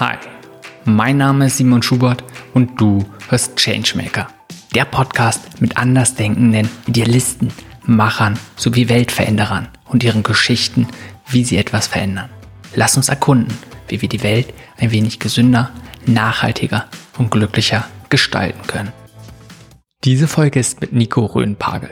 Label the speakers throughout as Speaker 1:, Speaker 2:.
Speaker 1: Hi, mein Name ist Simon Schubert und du hörst Changemaker. Der Podcast mit andersdenkenden Idealisten, Machern sowie Weltveränderern und ihren Geschichten, wie sie etwas verändern. Lass uns erkunden, wie wir die Welt ein wenig gesünder, nachhaltiger und glücklicher gestalten können. Diese Folge ist mit Nico Röhnpagel.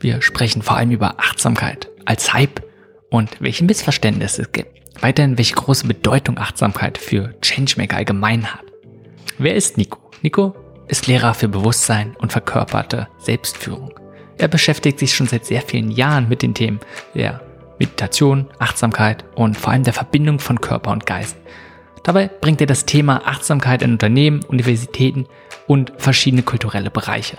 Speaker 1: Wir sprechen vor allem über Achtsamkeit als Hype und welche Missverständnisse es gibt. Weiterhin, welche große Bedeutung Achtsamkeit für Changemaker allgemein hat. Wer ist Nico? Nico ist Lehrer für Bewusstsein und verkörperte Selbstführung. Er beschäftigt sich schon seit sehr vielen Jahren mit den Themen der Meditation, Achtsamkeit und vor allem der Verbindung von Körper und Geist. Dabei bringt er das Thema Achtsamkeit in Unternehmen, Universitäten und verschiedene kulturelle Bereiche.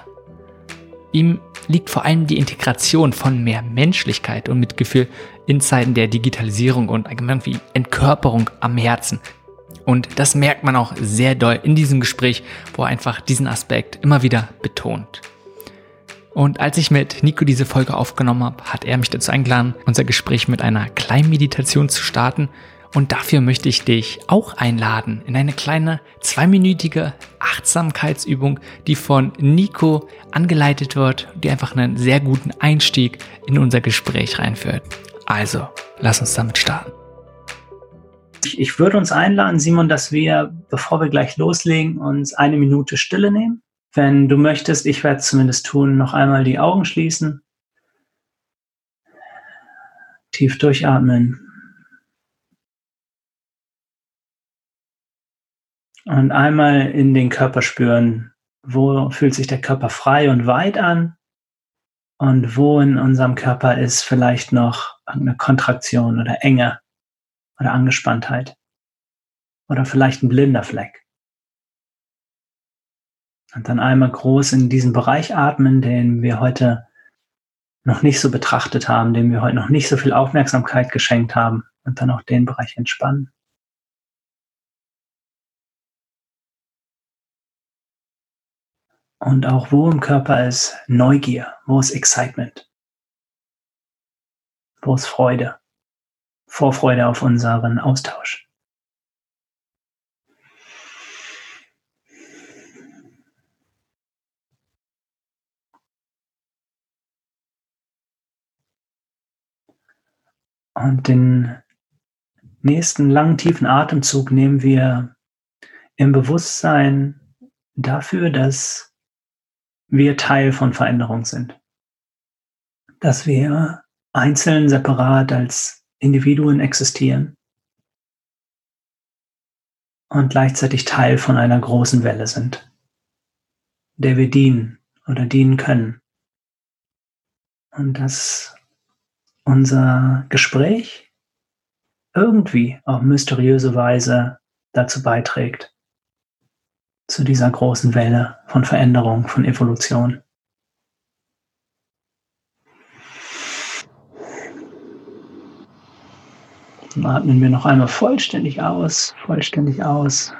Speaker 1: Ihm liegt vor allem die Integration von mehr Menschlichkeit und Mitgefühl in Zeiten der Digitalisierung und allgemein wie Entkörperung am Herzen. Und das merkt man auch sehr doll in diesem Gespräch, wo er einfach diesen Aspekt immer wieder betont. Und als ich mit Nico diese Folge aufgenommen habe, hat er mich dazu eingeladen, unser Gespräch mit einer kleinen Meditation zu starten, und dafür möchte ich dich auch einladen in eine kleine zweiminütige Achtsamkeitsübung, die von Nico angeleitet wird, die einfach einen sehr guten Einstieg in unser Gespräch reinführt. Also, lass uns damit starten.
Speaker 2: Ich würde uns einladen, Simon, dass wir, bevor wir gleich loslegen, uns eine Minute Stille nehmen. Wenn du möchtest, ich werde es zumindest tun, noch einmal die Augen schließen. Tief durchatmen. Und einmal in den Körper spüren, wo fühlt sich der Körper frei und weit an und wo in unserem Körper ist vielleicht noch eine Kontraktion oder Enge oder Angespanntheit oder vielleicht ein blinder Fleck. Und dann einmal groß in diesen Bereich atmen, den wir heute noch nicht so betrachtet haben, dem wir heute noch nicht so viel Aufmerksamkeit geschenkt haben und dann auch den Bereich entspannen. Und auch wo im Körper ist Neugier, wo ist Excitement, wo ist Freude, Vorfreude auf unseren Austausch. Und den nächsten langen, tiefen Atemzug nehmen wir im Bewusstsein dafür, dass wir Teil von Veränderung sind. Dass wir einzeln, separat als Individuen existieren und gleichzeitig Teil von einer großen Welle sind, der wir dienen oder dienen können. Und dass unser Gespräch irgendwie auf mysteriöse Weise dazu beiträgt, zu dieser großen Welle von Veränderung, von Evolution. Dann atmen wir noch einmal vollständig aus, vollständig aus,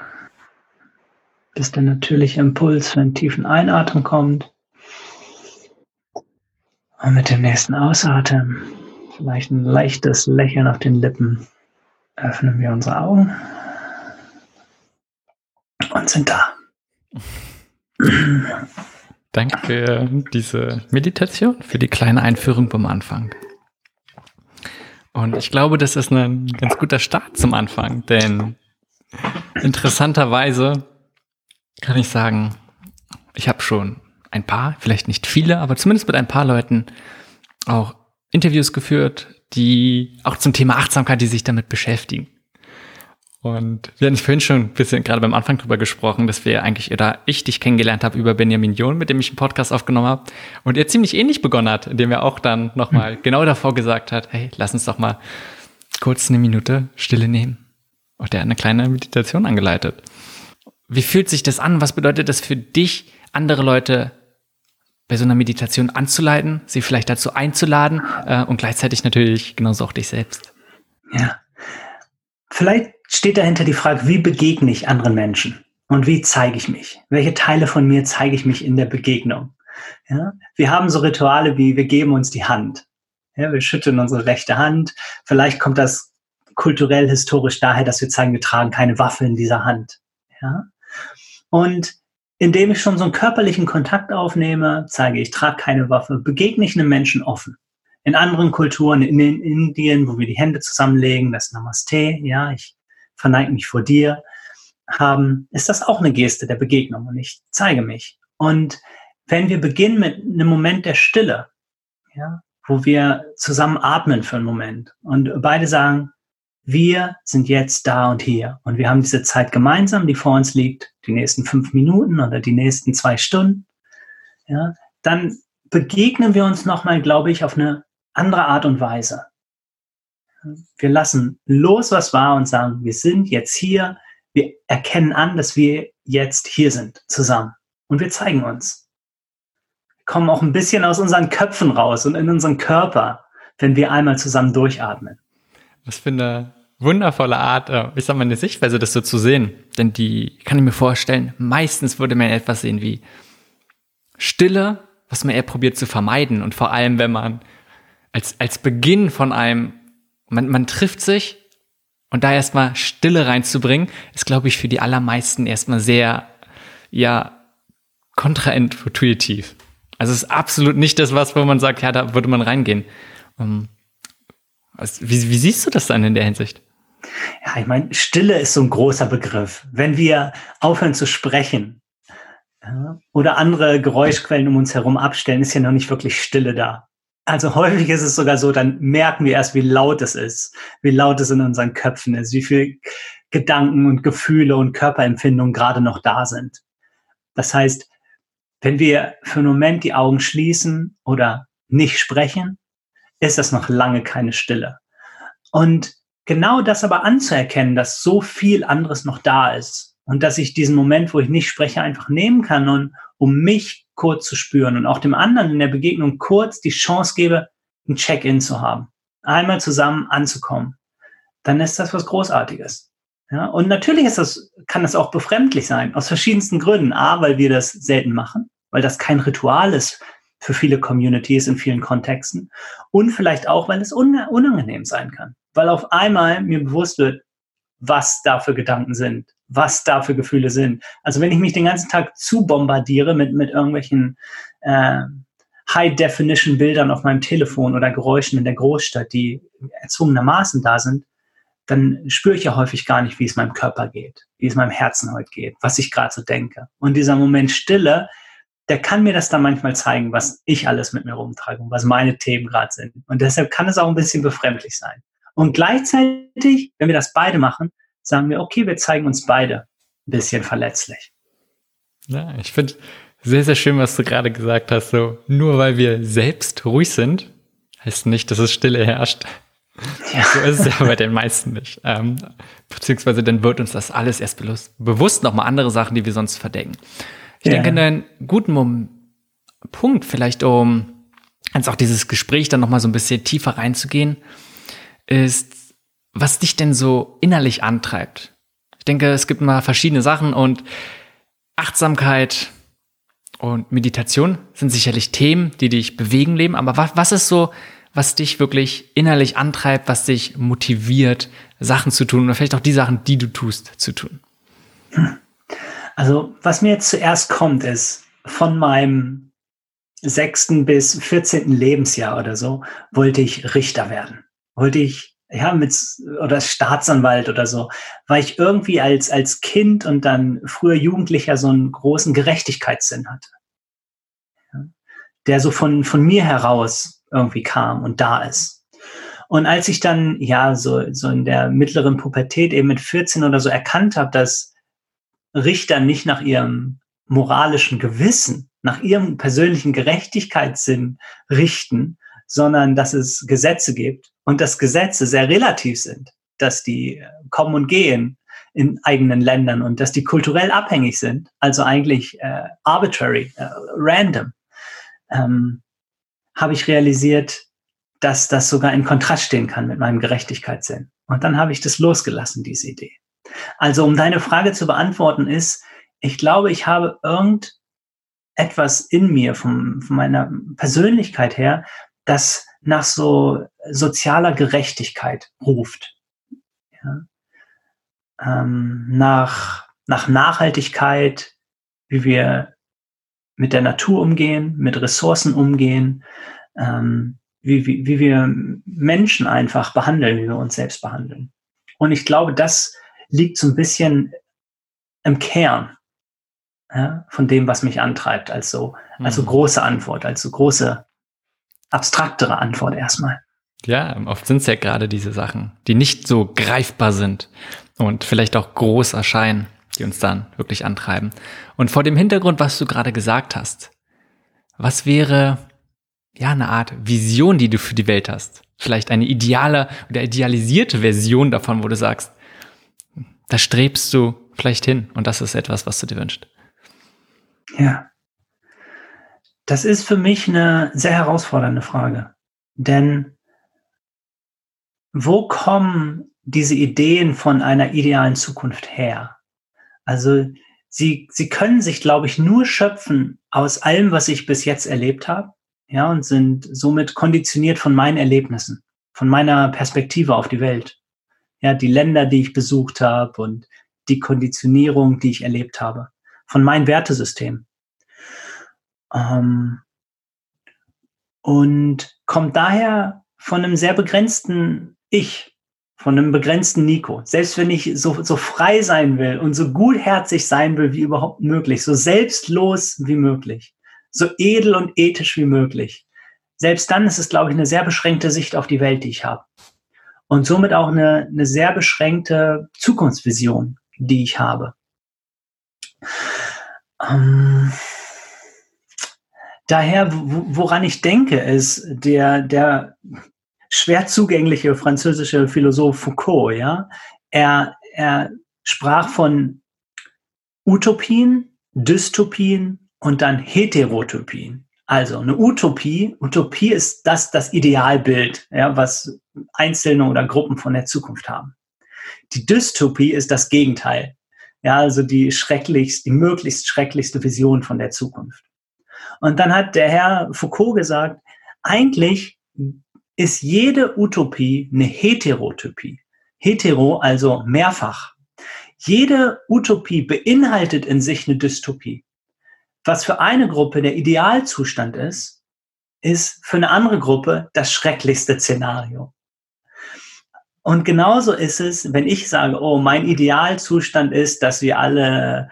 Speaker 2: bis der natürliche Impuls für einen tiefen Einatmen kommt. Und mit dem nächsten Ausatmen, vielleicht ein leichtes Lächeln auf den Lippen, öffnen wir unsere Augen und sind da.
Speaker 1: Danke für diese Meditation, für die kleine Einführung beim Anfang. Und ich glaube, das ist ein ganz guter Start zum Anfang, denn interessanterweise kann ich sagen, ich habe schon ein paar, vielleicht nicht viele, aber zumindest mit ein paar Leuten auch Interviews geführt, die auch zum Thema Achtsamkeit, die sich damit beschäftigen. Und wir hatten vorhin schon ein bisschen gerade beim Anfang drüber gesprochen, dass wir eigentlich, oder ich dich kennengelernt habe über Benjamin John, mit dem ich einen Podcast aufgenommen habe. Und er ziemlich ähnlich begonnen hat, indem er auch dann nochmal mhm. genau davor gesagt hat, hey, lass uns doch mal kurz eine Minute Stille nehmen. Und er hat eine kleine Meditation angeleitet. Wie fühlt sich das an? Was bedeutet das für dich, andere Leute bei so einer Meditation anzuleiten, sie vielleicht dazu einzuladen äh, und gleichzeitig natürlich genauso auch dich selbst?
Speaker 2: Ja. Vielleicht steht dahinter die Frage, wie begegne ich anderen Menschen? Und wie zeige ich mich? Welche Teile von mir zeige ich mich in der Begegnung? Ja? Wir haben so Rituale wie, wir geben uns die Hand. Ja, wir schütteln unsere rechte Hand. Vielleicht kommt das kulturell, historisch daher, dass wir zeigen, wir tragen keine Waffe in dieser Hand. Ja? Und indem ich schon so einen körperlichen Kontakt aufnehme, zeige ich, trage keine Waffe, begegne ich einem Menschen offen. In anderen Kulturen, in, in Indien, wo wir die Hände zusammenlegen, das Namaste, ja, ich verneige mich vor dir, haben, ist das auch eine Geste der Begegnung und ich zeige mich. Und wenn wir beginnen mit einem Moment der Stille, ja, wo wir zusammen atmen für einen Moment und beide sagen, wir sind jetzt da und hier und wir haben diese Zeit gemeinsam, die vor uns liegt, die nächsten fünf Minuten oder die nächsten zwei Stunden, ja, dann begegnen wir uns nochmal, glaube ich, auf eine andere Art und Weise. Wir lassen los, was war und sagen, wir sind jetzt hier, wir erkennen an, dass wir jetzt hier sind, zusammen und wir zeigen uns. Wir kommen auch ein bisschen aus unseren Köpfen raus und in unseren Körper, wenn wir einmal zusammen durchatmen.
Speaker 1: Was für eine wundervolle Art, äh, ich sag mal, eine Sichtweise, das so zu sehen. Denn die kann ich mir vorstellen, meistens würde man etwas sehen wie Stille, was man eher probiert zu vermeiden. Und vor allem, wenn man als, als Beginn von einem, man, man trifft sich und da erstmal Stille reinzubringen, ist, glaube ich, für die allermeisten erstmal sehr, ja, kontraintuitiv. Also es ist absolut nicht das, was, wo man sagt, ja, da würde man reingehen. Also, wie, wie siehst du das dann in der Hinsicht?
Speaker 2: Ja, ich meine, Stille ist so ein großer Begriff. Wenn wir aufhören zu sprechen ja, oder andere Geräuschquellen um uns herum abstellen, ist ja noch nicht wirklich Stille da. Also häufig ist es sogar so, dann merken wir erst, wie laut es ist, wie laut es in unseren Köpfen ist, wie viel Gedanken und Gefühle und Körperempfindungen gerade noch da sind. Das heißt, wenn wir für einen Moment die Augen schließen oder nicht sprechen, ist das noch lange keine Stille. Und genau das aber anzuerkennen, dass so viel anderes noch da ist und dass ich diesen Moment, wo ich nicht spreche, einfach nehmen kann und um mich kurz zu spüren und auch dem anderen in der Begegnung kurz die Chance gebe, ein Check-in zu haben, einmal zusammen anzukommen, dann ist das was Großartiges. Ja, und natürlich ist das, kann das auch befremdlich sein, aus verschiedensten Gründen. A, weil wir das selten machen, weil das kein Ritual ist, für viele Communities in vielen Kontexten und vielleicht auch, weil es unangenehm sein kann, weil auf einmal mir bewusst wird, was da für Gedanken sind, was da für Gefühle sind. Also wenn ich mich den ganzen Tag zu bombardiere mit, mit irgendwelchen äh, High-Definition-Bildern auf meinem Telefon oder Geräuschen in der Großstadt, die erzwungenermaßen da sind, dann spüre ich ja häufig gar nicht, wie es meinem Körper geht, wie es meinem Herzen heute geht, was ich gerade so denke. Und dieser Moment Stille der kann mir das dann manchmal zeigen, was ich alles mit mir rumtrage und was meine Themen gerade sind. Und deshalb kann es auch ein bisschen befremdlich sein. Und gleichzeitig, wenn wir das beide machen, sagen wir, okay, wir zeigen uns beide ein bisschen verletzlich.
Speaker 1: Ja, ich finde sehr, sehr schön, was du gerade gesagt hast. So, nur weil wir selbst ruhig sind, heißt nicht, dass es Stille herrscht. Ja. So ist es ja bei den meisten nicht. Ähm, beziehungsweise dann wird uns das alles erst bewusst, bewusst nochmal andere Sachen, die wir sonst verdecken. Ich ja. denke, einen guten Mom Punkt, vielleicht um jetzt auch dieses Gespräch dann nochmal so ein bisschen tiefer reinzugehen, ist, was dich denn so innerlich antreibt. Ich denke, es gibt mal verschiedene Sachen und Achtsamkeit und Meditation sind sicherlich Themen, die dich bewegen Leben. Aber was, was ist so, was dich wirklich innerlich antreibt, was dich motiviert, Sachen zu tun oder vielleicht auch die Sachen, die du tust, zu tun?
Speaker 2: Also was mir jetzt zuerst kommt, ist von meinem sechsten bis vierzehnten Lebensjahr oder so, wollte ich Richter werden. Wollte ich, ja, mit, oder Staatsanwalt oder so, weil ich irgendwie als, als Kind und dann früher Jugendlicher so einen großen Gerechtigkeitssinn hatte. Ja, der so von, von mir heraus irgendwie kam und da ist. Und als ich dann, ja, so, so in der mittleren Pubertät eben mit 14 oder so erkannt habe, dass Richter nicht nach ihrem moralischen Gewissen, nach ihrem persönlichen Gerechtigkeitssinn richten, sondern dass es Gesetze gibt und dass Gesetze sehr relativ sind, dass die äh, kommen und gehen in eigenen Ländern und dass die kulturell abhängig sind, also eigentlich äh, arbitrary, äh, random, ähm, habe ich realisiert, dass das sogar in Kontrast stehen kann mit meinem Gerechtigkeitssinn. Und dann habe ich das losgelassen, diese Idee. Also um deine Frage zu beantworten ist, ich glaube, ich habe irgendetwas in mir von, von meiner Persönlichkeit her, das nach so sozialer Gerechtigkeit ruft. ja? ähm, nach, nach Nachhaltigkeit, wie wir mit der Natur umgehen, mit Ressourcen umgehen, ähm, wie, wie, wie wir Menschen einfach behandeln, wie wir uns selbst behandeln. Und ich glaube, das liegt so ein bisschen im Kern ja, von dem, was mich antreibt, als so, als so mhm. große Antwort, als so große, abstraktere Antwort erstmal.
Speaker 1: Ja, oft sind es ja gerade diese Sachen, die nicht so greifbar sind und vielleicht auch groß erscheinen, die uns dann wirklich antreiben. Und vor dem Hintergrund, was du gerade gesagt hast, was wäre ja eine Art Vision, die du für die Welt hast? Vielleicht eine ideale oder idealisierte Version davon, wo du sagst, da strebst du vielleicht hin und das ist etwas, was du dir wünschst.
Speaker 2: Ja. Das ist für mich eine sehr herausfordernde Frage. Denn wo kommen diese Ideen von einer idealen Zukunft her? Also sie, sie können sich, glaube ich, nur schöpfen aus allem, was ich bis jetzt erlebt habe, ja, und sind somit konditioniert von meinen Erlebnissen, von meiner Perspektive auf die Welt. Ja, die Länder, die ich besucht habe und die Konditionierung, die ich erlebt habe, von meinem Wertesystem. Ähm, und kommt daher von einem sehr begrenzten Ich, von einem begrenzten Nico. Selbst wenn ich so, so frei sein will und so gutherzig sein will wie überhaupt möglich, so selbstlos wie möglich, so edel und ethisch wie möglich, selbst dann ist es, glaube ich, eine sehr beschränkte Sicht auf die Welt, die ich habe. Und somit auch eine, eine sehr beschränkte Zukunftsvision, die ich habe. Ähm, daher, woran ich denke, ist der, der schwer zugängliche französische Philosoph Foucault, ja. Er, er sprach von Utopien, Dystopien und dann Heterotopien. Also eine Utopie, Utopie ist das, das Idealbild, ja, was Einzelne oder Gruppen von der Zukunft haben. Die Dystopie ist das Gegenteil. Ja, also die schrecklichste, die möglichst schrecklichste Vision von der Zukunft. Und dann hat der Herr Foucault gesagt, eigentlich ist jede Utopie eine Heterotopie. Hetero, also mehrfach. Jede Utopie beinhaltet in sich eine Dystopie. Was für eine Gruppe der Idealzustand ist, ist für eine andere Gruppe das schrecklichste Szenario. Und genauso ist es, wenn ich sage, oh, mein Idealzustand ist, dass wir alle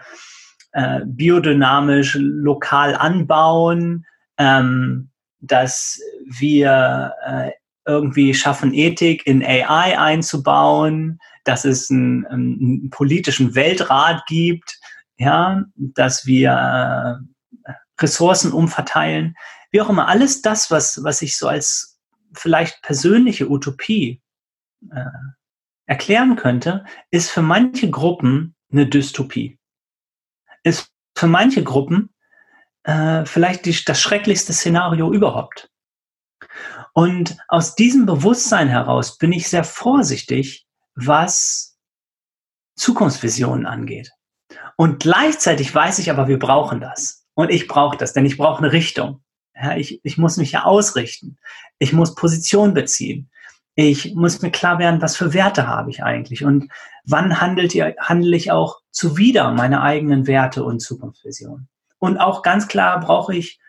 Speaker 2: äh, biodynamisch lokal anbauen, ähm, dass wir äh, irgendwie schaffen, Ethik in AI einzubauen, dass es einen, einen politischen Weltrat gibt, ja, dass wir äh, Ressourcen umverteilen, wie auch immer, alles das, was, was ich so als vielleicht persönliche Utopie äh, erklären könnte, ist für manche Gruppen eine Dystopie. Ist für manche Gruppen äh, vielleicht die, das schrecklichste Szenario überhaupt. Und aus diesem Bewusstsein heraus bin ich sehr vorsichtig, was Zukunftsvisionen angeht. Und gleichzeitig weiß ich aber, wir brauchen das. Und ich brauche das, denn ich brauche eine Richtung. Ja, ich, ich muss mich ja ausrichten. Ich muss Position beziehen. Ich muss mir klar werden, was für Werte habe ich eigentlich und wann handelt ihr, handle ich auch zuwider meine eigenen Werte und Zukunftsvisionen. Und auch ganz klar brauche ich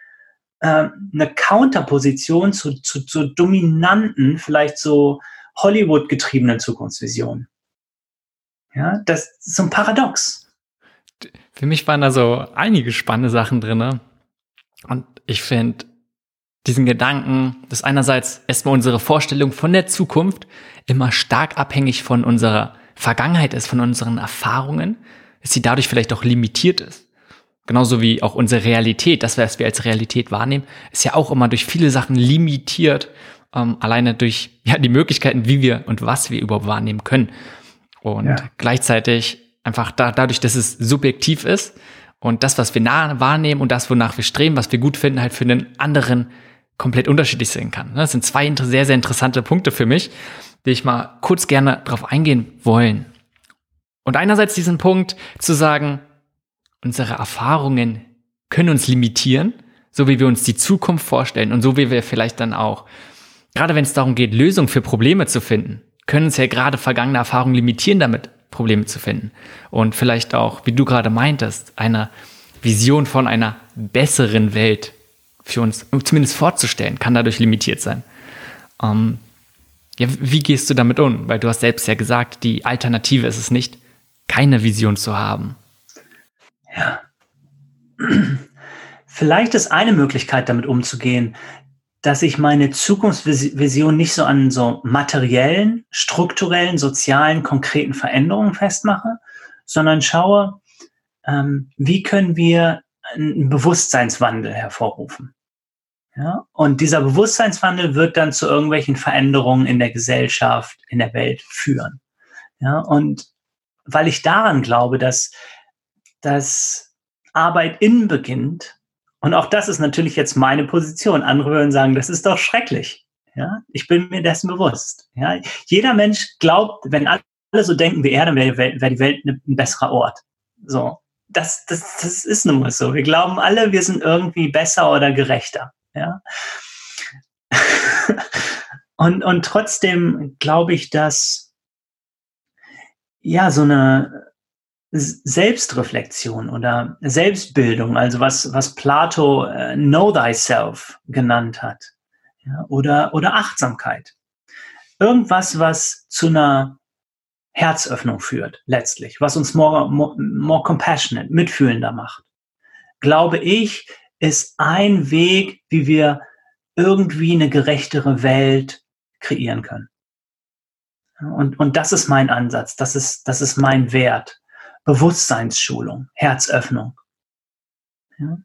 Speaker 2: äh, eine Counterposition zu, zu, zu dominanten, vielleicht so Hollywood-getriebenen Zukunftsvisionen. Ja, das ist so ein Paradox.
Speaker 1: Für mich waren da so einige spannende Sachen drin. Und ich finde diesen Gedanken, dass einerseits erstmal unsere Vorstellung von der Zukunft immer stark abhängig von unserer Vergangenheit ist, von unseren Erfahrungen, dass sie dadurch vielleicht auch limitiert ist. Genauso wie auch unsere Realität, das, was wir als Realität wahrnehmen, ist ja auch immer durch viele Sachen limitiert, ähm, alleine durch ja, die Möglichkeiten, wie wir und was wir überhaupt wahrnehmen können. Und ja. gleichzeitig einfach da, dadurch, dass es subjektiv ist und das, was wir nah wahrnehmen und das, wonach wir streben, was wir gut finden, halt für einen anderen komplett unterschiedlich sein kann. Das sind zwei sehr, sehr interessante Punkte für mich, die ich mal kurz gerne darauf eingehen wollen. Und einerseits diesen Punkt zu sagen, unsere Erfahrungen können uns limitieren, so wie wir uns die Zukunft vorstellen und so wie wir vielleicht dann auch, gerade wenn es darum geht, Lösungen für Probleme zu finden, können uns ja gerade vergangene Erfahrungen limitieren, damit Probleme zu finden. Und vielleicht auch, wie du gerade meintest, eine Vision von einer besseren Welt für uns zumindest vorzustellen, kann dadurch limitiert sein. Ähm, ja, wie gehst du damit um? Weil du hast selbst ja gesagt, die Alternative ist es nicht, keine Vision zu haben.
Speaker 2: Ja. Vielleicht ist eine Möglichkeit, damit umzugehen, dass ich meine Zukunftsvision nicht so an so materiellen, strukturellen, sozialen, konkreten Veränderungen festmache, sondern schaue, ähm, wie können wir einen Bewusstseinswandel hervorrufen. Ja? Und dieser Bewusstseinswandel wird dann zu irgendwelchen Veränderungen in der Gesellschaft, in der Welt führen. Ja? Und weil ich daran glaube, dass, dass Arbeit innen beginnt, und auch das ist natürlich jetzt meine Position. Andere würden sagen, das ist doch schrecklich. Ja, ich bin mir dessen bewusst. Ja, jeder Mensch glaubt, wenn alle so denken wie er, dann wäre wär die Welt ein besserer Ort. So, das, das, das ist nun mal so. Wir glauben alle, wir sind irgendwie besser oder gerechter. Ja. und, und trotzdem glaube ich, dass ja so eine Selbstreflexion oder Selbstbildung, also was, was Plato äh, Know Thyself genannt hat, ja, oder, oder Achtsamkeit. Irgendwas, was zu einer Herzöffnung führt, letztlich, was uns more, more, more compassionate, mitfühlender macht. Glaube ich, ist ein Weg, wie wir irgendwie eine gerechtere Welt kreieren können. Und, und das ist mein Ansatz, das ist, das ist mein Wert. Bewusstseinsschulung, Herzöffnung, ja?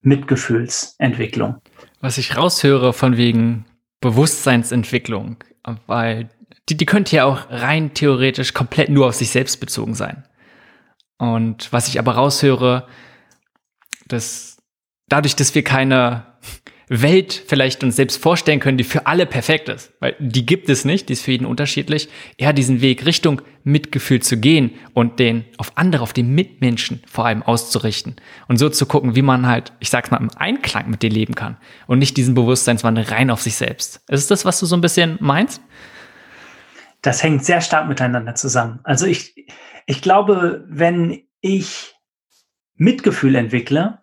Speaker 2: Mitgefühlsentwicklung.
Speaker 1: Was ich raushöre von wegen Bewusstseinsentwicklung, weil die, die könnte ja auch rein theoretisch komplett nur auf sich selbst bezogen sein. Und was ich aber raushöre, dass dadurch, dass wir keine Welt vielleicht uns selbst vorstellen können, die für alle perfekt ist. Weil die gibt es nicht, die ist für jeden unterschiedlich. Eher diesen Weg Richtung Mitgefühl zu gehen und den auf andere, auf den Mitmenschen vor allem auszurichten. Und so zu gucken, wie man halt, ich sag's mal, im Einklang mit dir leben kann. Und nicht diesen Bewusstseinswandel rein auf sich selbst. Ist das, was du so ein bisschen meinst?
Speaker 2: Das hängt sehr stark miteinander zusammen. Also ich, ich glaube, wenn ich Mitgefühl entwickle,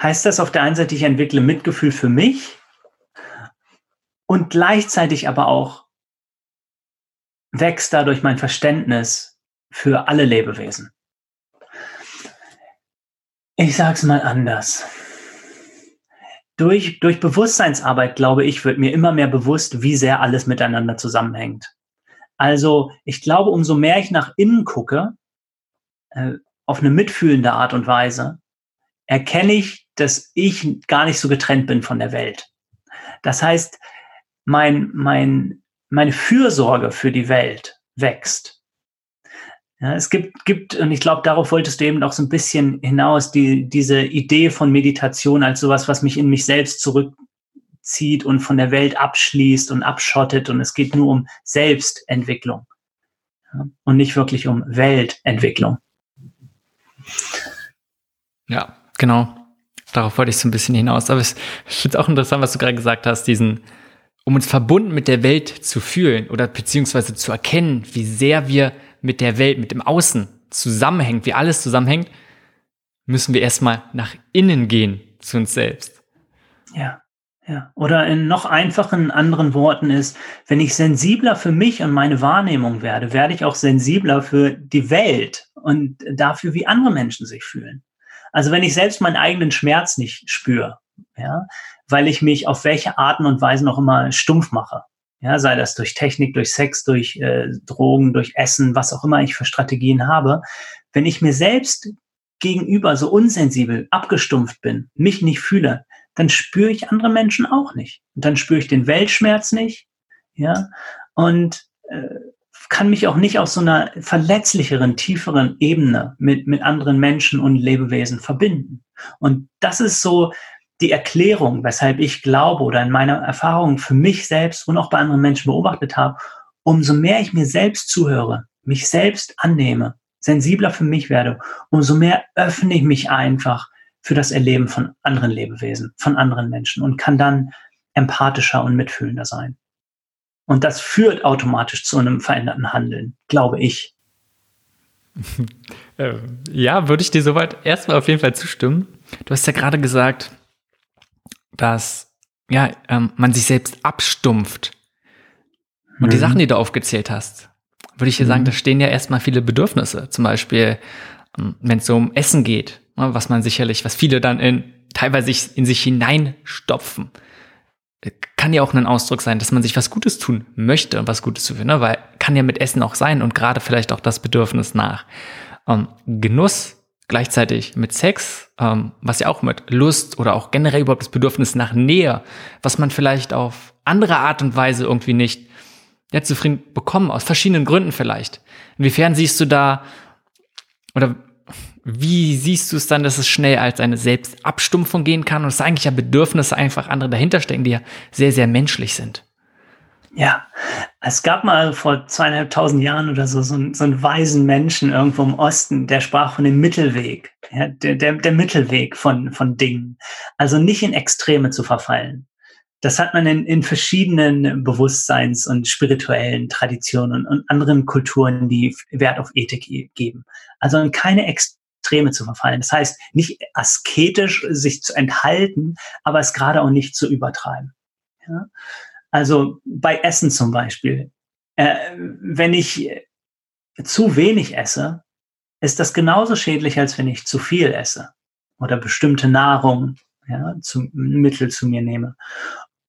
Speaker 2: heißt das auf der einen Seite, ich entwickle Mitgefühl für mich und gleichzeitig aber auch wächst dadurch mein Verständnis für alle Lebewesen. Ich sage es mal anders. Durch, durch Bewusstseinsarbeit, glaube ich, wird mir immer mehr bewusst, wie sehr alles miteinander zusammenhängt. Also ich glaube, umso mehr ich nach innen gucke, äh, auf eine mitfühlende Art und Weise, erkenne ich, dass ich gar nicht so getrennt bin von der Welt. Das heißt, mein, mein, meine Fürsorge für die Welt wächst. Ja, es gibt, gibt, und ich glaube, darauf wolltest du eben auch so ein bisschen hinaus, die, diese Idee von Meditation als sowas, was mich in mich selbst zurückzieht und von der Welt abschließt und abschottet. Und es geht nur um Selbstentwicklung ja, und nicht wirklich um Weltentwicklung.
Speaker 1: Ja, Genau. Darauf wollte ich so ein bisschen hinaus. Aber ich finde es auch interessant, was du gerade gesagt hast, diesen, um uns verbunden mit der Welt zu fühlen oder beziehungsweise zu erkennen, wie sehr wir mit der Welt, mit dem Außen zusammenhängt, wie alles zusammenhängt, müssen wir erstmal nach innen gehen zu uns selbst.
Speaker 2: Ja, ja. Oder in noch einfachen anderen Worten ist, wenn ich sensibler für mich und meine Wahrnehmung werde, werde ich auch sensibler für die Welt und dafür, wie andere Menschen sich fühlen. Also wenn ich selbst meinen eigenen Schmerz nicht spüre, ja, weil ich mich auf welche Arten und Weisen auch immer stumpf mache, ja, sei das durch Technik, durch Sex, durch äh, Drogen, durch Essen, was auch immer ich für Strategien habe, wenn ich mir selbst gegenüber so unsensibel, abgestumpft bin, mich nicht fühle, dann spüre ich andere Menschen auch nicht. Und dann spüre ich den Weltschmerz nicht, ja, und äh, kann mich auch nicht auf so einer verletzlicheren, tieferen Ebene mit, mit anderen Menschen und Lebewesen verbinden. Und das ist so die Erklärung, weshalb ich glaube oder in meiner Erfahrung für mich selbst und auch bei anderen Menschen beobachtet habe, umso mehr ich mir selbst zuhöre, mich selbst annehme, sensibler für mich werde, umso mehr öffne ich mich einfach für das Erleben von anderen Lebewesen, von anderen Menschen und kann dann empathischer und mitfühlender sein. Und das führt automatisch zu einem veränderten Handeln, glaube ich.
Speaker 1: Äh, ja, würde ich dir soweit erstmal auf jeden Fall zustimmen. Du hast ja gerade gesagt, dass ja, ähm, man sich selbst abstumpft. Und mhm. die Sachen, die du aufgezählt hast, würde ich dir sagen, mhm. da stehen ja erstmal viele Bedürfnisse. Zum Beispiel, ähm, wenn es so um Essen geht, ne, was man sicherlich, was viele dann in teilweise in sich hineinstopfen kann ja auch ein Ausdruck sein, dass man sich was Gutes tun möchte und was Gutes zu finden, ne? weil kann ja mit Essen auch sein und gerade vielleicht auch das Bedürfnis nach ähm, Genuss gleichzeitig mit Sex, ähm, was ja auch mit Lust oder auch generell überhaupt das Bedürfnis nach Nähe, was man vielleicht auf andere Art und Weise irgendwie nicht ja, zufrieden bekommen, aus verschiedenen Gründen vielleicht. Inwiefern siehst du da oder wie siehst du es dann, dass es schnell als eine Selbstabstumpfung gehen kann und es eigentlich ja Bedürfnisse einfach andere dahinter stecken, die ja sehr, sehr menschlich sind?
Speaker 2: Ja, es gab mal vor zweieinhalbtausend Jahren oder so so, einen, so einen weisen Menschen irgendwo im Osten, der sprach von dem Mittelweg, ja, der, der, der Mittelweg von, von Dingen. Also nicht in Extreme zu verfallen. Das hat man in, in verschiedenen Bewusstseins- und spirituellen Traditionen und anderen Kulturen, die Wert auf Ethik geben. Also in keine Extreme zu verfallen. Das heißt, nicht asketisch sich zu enthalten, aber es gerade auch nicht zu übertreiben. Ja? Also bei Essen zum Beispiel. Äh, wenn ich zu wenig esse, ist das genauso schädlich, als wenn ich zu viel esse oder bestimmte Nahrung ja, zum Mittel zu mir nehme.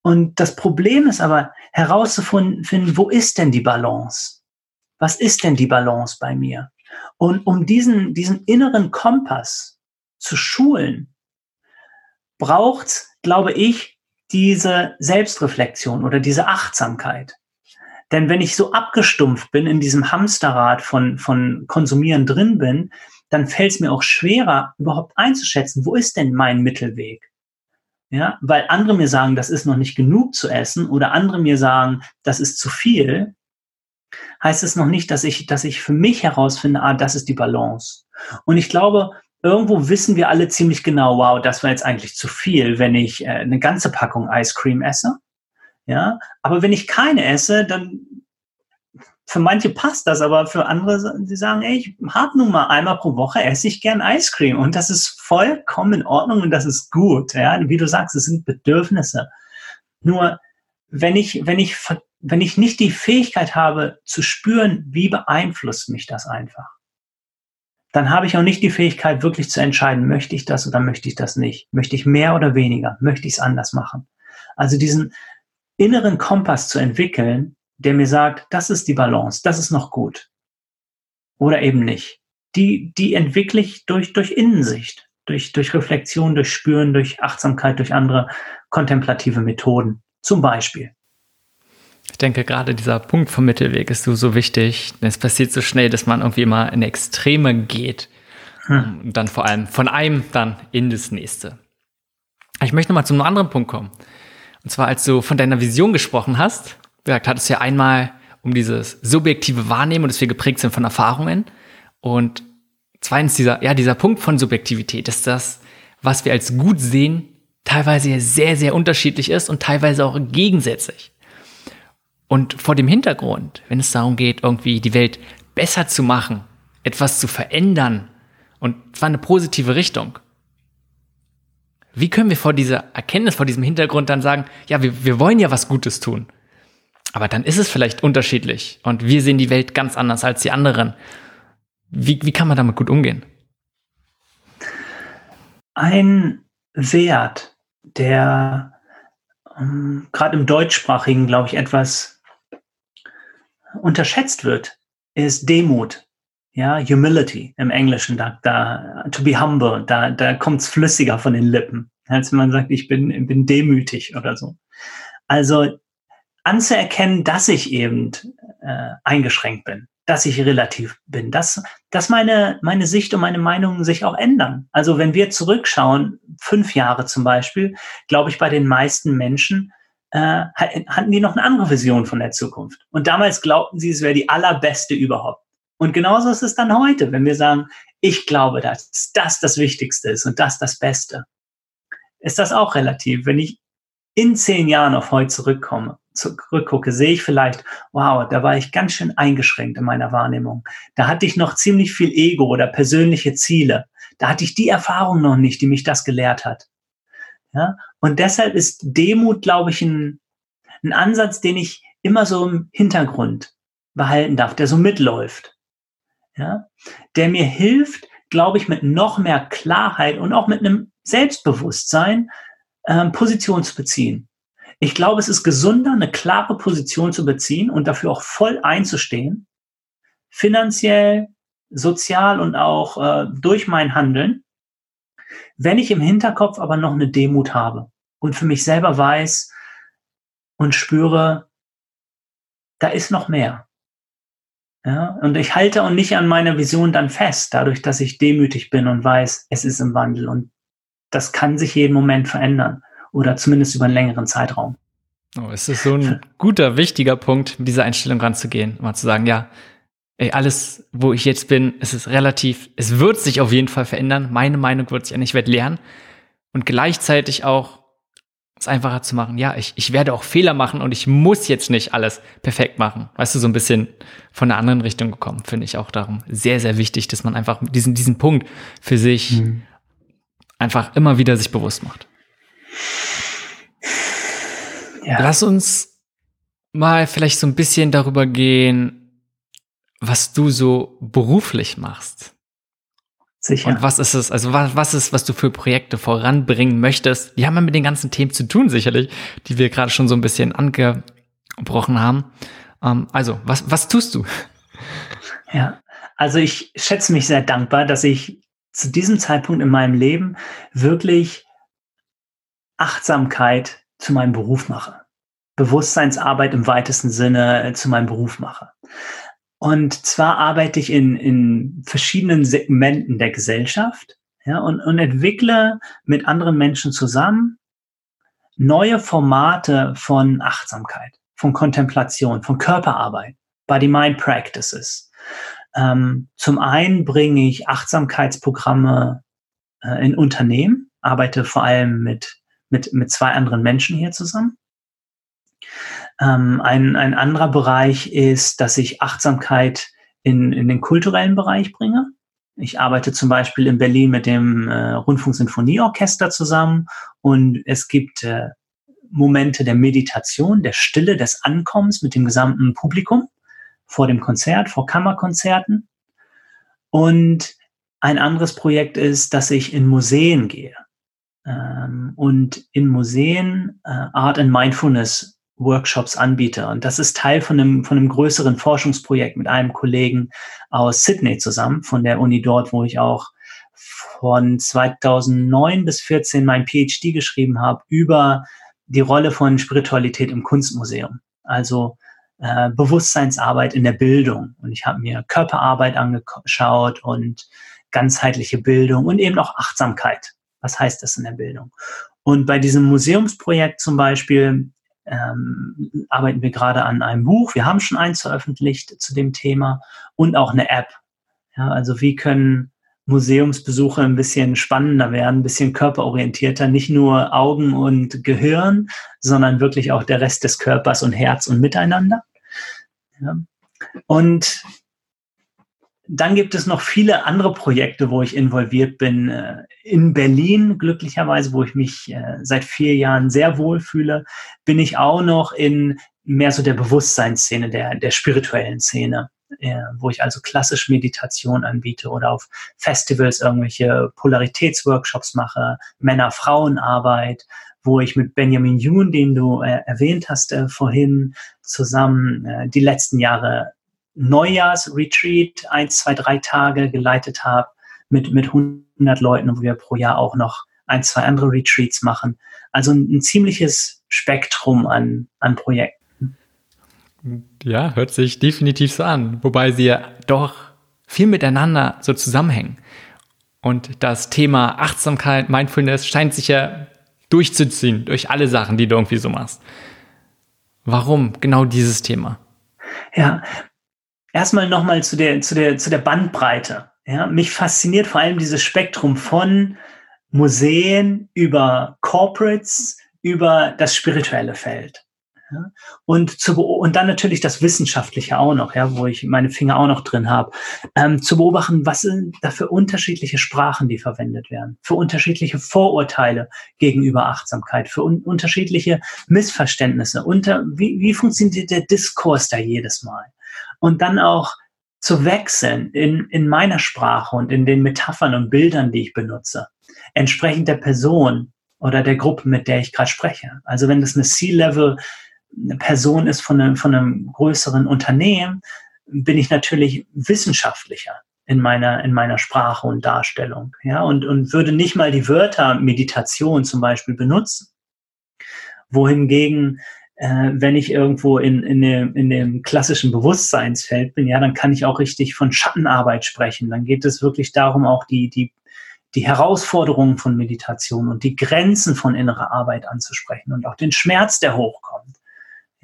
Speaker 2: Und das Problem ist aber herauszufinden, wo ist denn die Balance? Was ist denn die Balance bei mir? Und um diesen, diesen inneren Kompass zu schulen, braucht, glaube ich, diese Selbstreflexion oder diese Achtsamkeit. Denn wenn ich so abgestumpft bin, in diesem Hamsterrad von, von Konsumieren drin bin, dann fällt es mir auch schwerer, überhaupt einzuschätzen, wo ist denn mein Mittelweg? Ja, weil andere mir sagen, das ist noch nicht genug zu essen oder andere mir sagen, das ist zu viel heißt es noch nicht, dass ich, dass ich für mich herausfinde, ah, das ist die Balance. Und ich glaube, irgendwo wissen wir alle ziemlich genau, wow, das war jetzt eigentlich zu viel, wenn ich äh, eine ganze Packung Ice Cream esse. Ja, aber wenn ich keine esse, dann für manche passt das, aber für andere, die sagen, ey, ich habe nun mal einmal pro Woche esse ich gern Ice Cream und das ist vollkommen in Ordnung und das ist gut. Ja, wie du sagst, es sind Bedürfnisse. Nur wenn ich, wenn ich wenn ich nicht die Fähigkeit habe zu spüren, wie beeinflusst mich das einfach, dann habe ich auch nicht die Fähigkeit, wirklich zu entscheiden, möchte ich das oder möchte ich das nicht? Möchte ich mehr oder weniger? Möchte ich es anders machen? Also diesen inneren Kompass zu entwickeln, der mir sagt, das ist die Balance, das ist noch gut. Oder eben nicht. Die, die entwickle ich durch, durch Innensicht, durch, durch Reflexion, durch Spüren, durch Achtsamkeit, durch andere kontemplative Methoden. Zum Beispiel.
Speaker 1: Ich denke, gerade dieser Punkt vom Mittelweg ist so, so wichtig. Es passiert so schnell, dass man irgendwie immer in Extreme geht. Hm. Und dann vor allem von einem dann in das nächste. Ich möchte nochmal zu einem anderen Punkt kommen. Und zwar, als du von deiner Vision gesprochen hast, gesagt, hattest du ja einmal um dieses subjektive Wahrnehmen und dass wir geprägt sind von Erfahrungen. Und zweitens dieser, ja, dieser Punkt von Subjektivität, dass das, was wir als gut sehen, teilweise sehr, sehr unterschiedlich ist und teilweise auch gegensätzlich. Und vor dem Hintergrund, wenn es darum geht, irgendwie die Welt besser zu machen, etwas zu verändern, und zwar eine positive Richtung. Wie können wir vor dieser Erkenntnis, vor diesem Hintergrund dann sagen, ja, wir, wir wollen ja was Gutes tun. Aber dann ist es vielleicht unterschiedlich und wir sehen die Welt ganz anders als die anderen. Wie, wie kann man damit gut umgehen?
Speaker 2: Ein Wert, der ähm, gerade im deutschsprachigen, glaube ich, etwas unterschätzt wird, ist Demut. Ja, Humility im Englischen, da, da to be humble, da, da kommt's flüssiger von den Lippen, als wenn man sagt, ich bin, bin demütig oder so. Also anzuerkennen, dass ich eben äh, eingeschränkt bin, dass ich relativ bin, dass, dass meine, meine Sicht und meine Meinungen sich auch ändern. Also wenn wir zurückschauen, fünf Jahre zum Beispiel, glaube ich, bei den meisten Menschen äh, hatten die noch eine andere Vision von der Zukunft. Und damals glaubten sie, es wäre die allerbeste überhaupt. Und genauso ist es dann heute, wenn wir sagen, ich glaube, dass das das Wichtigste ist und das das Beste. Ist das auch relativ. Wenn ich in zehn Jahren auf heute zurückkomme, zurückgucke, sehe ich vielleicht, wow, da war ich ganz schön eingeschränkt in meiner Wahrnehmung. Da hatte ich noch ziemlich viel Ego oder persönliche Ziele. Da hatte ich die Erfahrung noch nicht, die mich das gelehrt hat. Ja? Und deshalb ist Demut, glaube ich, ein, ein Ansatz, den ich immer so im Hintergrund behalten darf, der so mitläuft. Ja? Der mir hilft, glaube ich, mit noch mehr Klarheit und auch mit einem Selbstbewusstsein ähm, Position zu beziehen. Ich glaube, es ist gesunder, eine klare Position zu beziehen und dafür auch voll einzustehen, finanziell, sozial und auch äh, durch mein Handeln, wenn ich im Hinterkopf aber noch eine Demut habe und für mich selber weiß und spüre, da ist noch mehr. Ja, und ich halte auch nicht an meiner Vision dann fest, dadurch, dass ich demütig bin und weiß, es ist im Wandel und das kann sich jeden Moment verändern oder zumindest über einen längeren Zeitraum.
Speaker 1: Oh, es ist so ein guter, wichtiger Punkt, mit dieser Einstellung ranzugehen, mal zu sagen, ja, ey, alles, wo ich jetzt bin, es ist relativ, es wird sich auf jeden Fall verändern. Meine Meinung wird sich ändern, ich werde lernen und gleichzeitig auch es einfacher zu machen. Ja, ich, ich werde auch Fehler machen und ich muss jetzt nicht alles perfekt machen. Weißt du, so ein bisschen von der anderen Richtung gekommen, finde ich auch darum sehr, sehr wichtig, dass man einfach diesen, diesen Punkt für sich mhm. einfach immer wieder sich bewusst macht. Ja. Lass uns mal vielleicht so ein bisschen darüber gehen, was du so beruflich machst. Sicher. Und was ist es, also was, was ist, was du für Projekte voranbringen möchtest? Die haben ja mit den ganzen Themen zu tun, sicherlich, die wir gerade schon so ein bisschen angebrochen haben. Ähm, also, was, was tust du?
Speaker 2: Ja, also ich schätze mich sehr dankbar, dass ich zu diesem Zeitpunkt in meinem Leben wirklich Achtsamkeit zu meinem Beruf mache. Bewusstseinsarbeit im weitesten Sinne äh, zu meinem Beruf mache. Und zwar arbeite ich in, in verschiedenen Segmenten der Gesellschaft ja, und, und entwickle mit anderen Menschen zusammen neue Formate von Achtsamkeit, von Kontemplation, von Körperarbeit, Body-Mind-Practices. Ähm, zum einen bringe ich Achtsamkeitsprogramme äh, in Unternehmen, arbeite vor allem mit, mit, mit zwei anderen Menschen hier zusammen. Ähm, ein, ein anderer Bereich ist, dass ich Achtsamkeit in, in den kulturellen Bereich bringe. Ich arbeite zum Beispiel in Berlin mit dem äh, Rundfunksinfonieorchester zusammen und es gibt äh, Momente der Meditation, der Stille, des Ankommens mit dem gesamten Publikum vor dem Konzert, vor Kammerkonzerten. Und ein anderes Projekt ist, dass ich in Museen gehe ähm, und in Museen äh, Art and Mindfulness Workshops anbiete. Und das ist Teil von einem, von einem größeren Forschungsprojekt mit einem Kollegen aus Sydney zusammen, von der Uni dort, wo ich auch von 2009 bis 14 mein PhD geschrieben habe über die Rolle von Spiritualität im Kunstmuseum. Also äh, Bewusstseinsarbeit in der Bildung. Und ich habe mir Körperarbeit angeschaut und ganzheitliche Bildung und eben auch Achtsamkeit. Was heißt das in der Bildung? Und bei diesem Museumsprojekt zum Beispiel ähm, arbeiten wir gerade an einem Buch. Wir haben schon eins veröffentlicht zu dem Thema und auch eine App. Ja, also wie können Museumsbesuche ein bisschen spannender werden, ein bisschen körperorientierter, nicht nur Augen und Gehirn, sondern wirklich auch der Rest des Körpers und Herz und Miteinander. Ja. Und dann gibt es noch viele andere Projekte, wo ich involviert bin. Äh, in Berlin, glücklicherweise, wo ich mich äh, seit vier Jahren sehr wohl fühle, bin ich auch noch in mehr so der Bewusstseinsszene, der, der spirituellen Szene, äh, wo ich also klassisch Meditation anbiete oder auf Festivals irgendwelche Polaritätsworkshops mache, Männer-Frauen-Arbeit, wo ich mit Benjamin Yoon, den du äh, erwähnt hast vorhin, zusammen die letzten Jahre Neujahrsretreat, eins, zwei, drei Tage geleitet habe mit, mit 100 Leuten, wo wir pro Jahr auch noch ein, zwei andere Retreats machen. Also ein, ein ziemliches Spektrum an, an Projekten.
Speaker 1: Ja, hört sich definitiv so an. Wobei sie ja doch viel miteinander so zusammenhängen. Und das Thema Achtsamkeit, Mindfulness scheint sich ja durchzuziehen durch alle Sachen, die du irgendwie so machst. Warum genau dieses Thema?
Speaker 2: Ja, erstmal nochmal zu der, zu, der, zu der Bandbreite. Ja, mich fasziniert vor allem dieses Spektrum von Museen über Corporates, über das spirituelle Feld. Ja? Und, zu, und dann natürlich das Wissenschaftliche auch noch, ja, wo ich meine Finger auch noch drin habe, ähm, zu beobachten, was sind da für unterschiedliche Sprachen, die verwendet werden, für unterschiedliche Vorurteile gegenüber Achtsamkeit, für un unterschiedliche Missverständnisse, unter, wie, wie funktioniert der Diskurs da jedes Mal? Und dann auch zu wechseln in, in meiner Sprache und in den Metaphern und Bildern, die ich benutze, entsprechend der Person oder der Gruppe, mit der ich gerade spreche. Also wenn das eine C-Level Person ist von einem, von einem größeren Unternehmen, bin ich natürlich wissenschaftlicher in meiner, in meiner Sprache und Darstellung, ja, und, und würde nicht mal die Wörter Meditation zum Beispiel benutzen. Wohingegen, äh, wenn ich irgendwo in, in, dem, in dem klassischen Bewusstseinsfeld bin, ja, dann kann ich auch richtig von Schattenarbeit sprechen. Dann geht es wirklich darum, auch die, die, die Herausforderungen von Meditation und die Grenzen von innerer Arbeit anzusprechen und auch den Schmerz, der hochkommt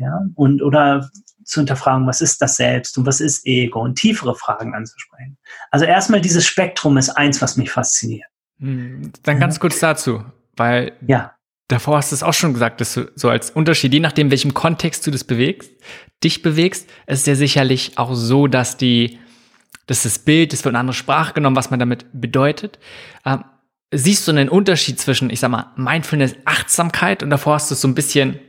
Speaker 2: ja, und oder zu hinterfragen, was ist das Selbst und was ist Ego und tiefere Fragen anzusprechen. Also erstmal dieses Spektrum ist eins, was mich fasziniert.
Speaker 1: Hm, dann ganz kurz dazu, weil ja. Davor hast du es auch schon gesagt, dass du so als Unterschied, je nachdem, welchem Kontext du das bewegst, dich bewegst, ist ja sicherlich auch so, dass die, dass das Bild, das wird in eine andere Sprache genommen, was man damit bedeutet. Ähm, siehst du einen Unterschied zwischen, ich sag mal, Mindfulness, Achtsamkeit und davor hast du es so ein bisschen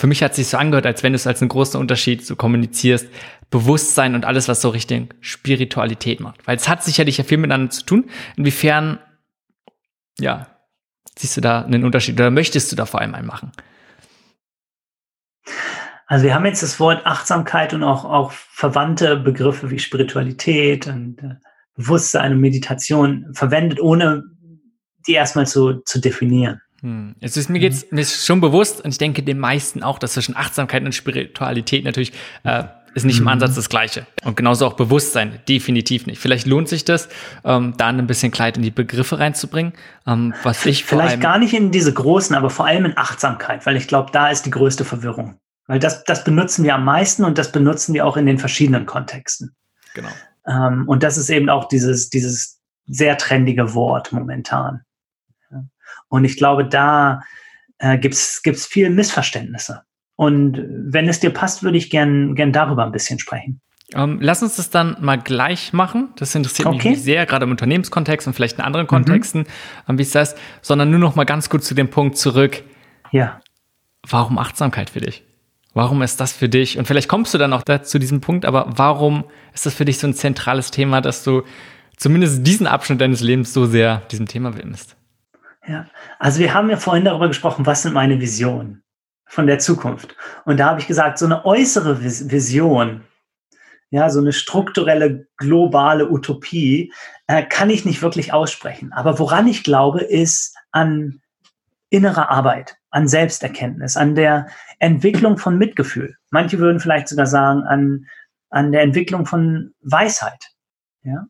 Speaker 1: für mich hat es sich so angehört, als wenn du es als einen großen Unterschied so kommunizierst, Bewusstsein und alles, was so Richtung Spiritualität macht. Weil es hat sicherlich ja viel miteinander zu tun. Inwiefern, ja, siehst du da einen Unterschied oder möchtest du da vor allem einen machen?
Speaker 2: Also wir haben jetzt das Wort Achtsamkeit und auch, auch verwandte Begriffe wie Spiritualität und äh, Bewusstsein und Meditation verwendet, ohne die erstmal zu, zu definieren.
Speaker 1: Hm. Es ist, mir geht's, mir ist schon bewusst, und ich denke den meisten auch, dass zwischen Achtsamkeit und Spiritualität natürlich äh, ist nicht im mhm. Ansatz das Gleiche. Und genauso auch Bewusstsein, definitiv nicht. Vielleicht lohnt sich das, ähm, da ein bisschen Kleid in die Begriffe reinzubringen. Ähm, was ich
Speaker 2: Vielleicht gar nicht in diese großen, aber vor allem in Achtsamkeit, weil ich glaube, da ist die größte Verwirrung. Weil das, das benutzen wir am meisten und das benutzen wir auch in den verschiedenen Kontexten.
Speaker 1: Genau.
Speaker 2: Ähm, und das ist eben auch dieses, dieses sehr trendige Wort momentan. Und ich glaube, da äh, gibt's gibt's viel Missverständnisse. Und wenn es dir passt, würde ich gern, gern darüber ein bisschen sprechen.
Speaker 1: Um, ähm, lass uns das dann mal gleich machen. Das interessiert okay. mich sehr, gerade im Unternehmenskontext und vielleicht in anderen Kontexten, mhm. wie es das, sondern nur noch mal ganz gut zu dem Punkt zurück.
Speaker 2: Ja.
Speaker 1: Warum Achtsamkeit für dich? Warum ist das für dich? Und vielleicht kommst du dann auch da zu diesem Punkt, aber warum ist das für dich so ein zentrales Thema, dass du zumindest diesen Abschnitt deines Lebens so sehr diesem Thema widmest?
Speaker 2: Ja, also wir haben ja vorhin darüber gesprochen, was sind meine Visionen von der Zukunft. Und da habe ich gesagt, so eine äußere Vision, ja, so eine strukturelle globale Utopie äh, kann ich nicht wirklich aussprechen. Aber woran ich glaube, ist an innerer Arbeit, an Selbsterkenntnis, an der Entwicklung von Mitgefühl. Manche würden vielleicht sogar sagen, an, an der Entwicklung von Weisheit. Ja?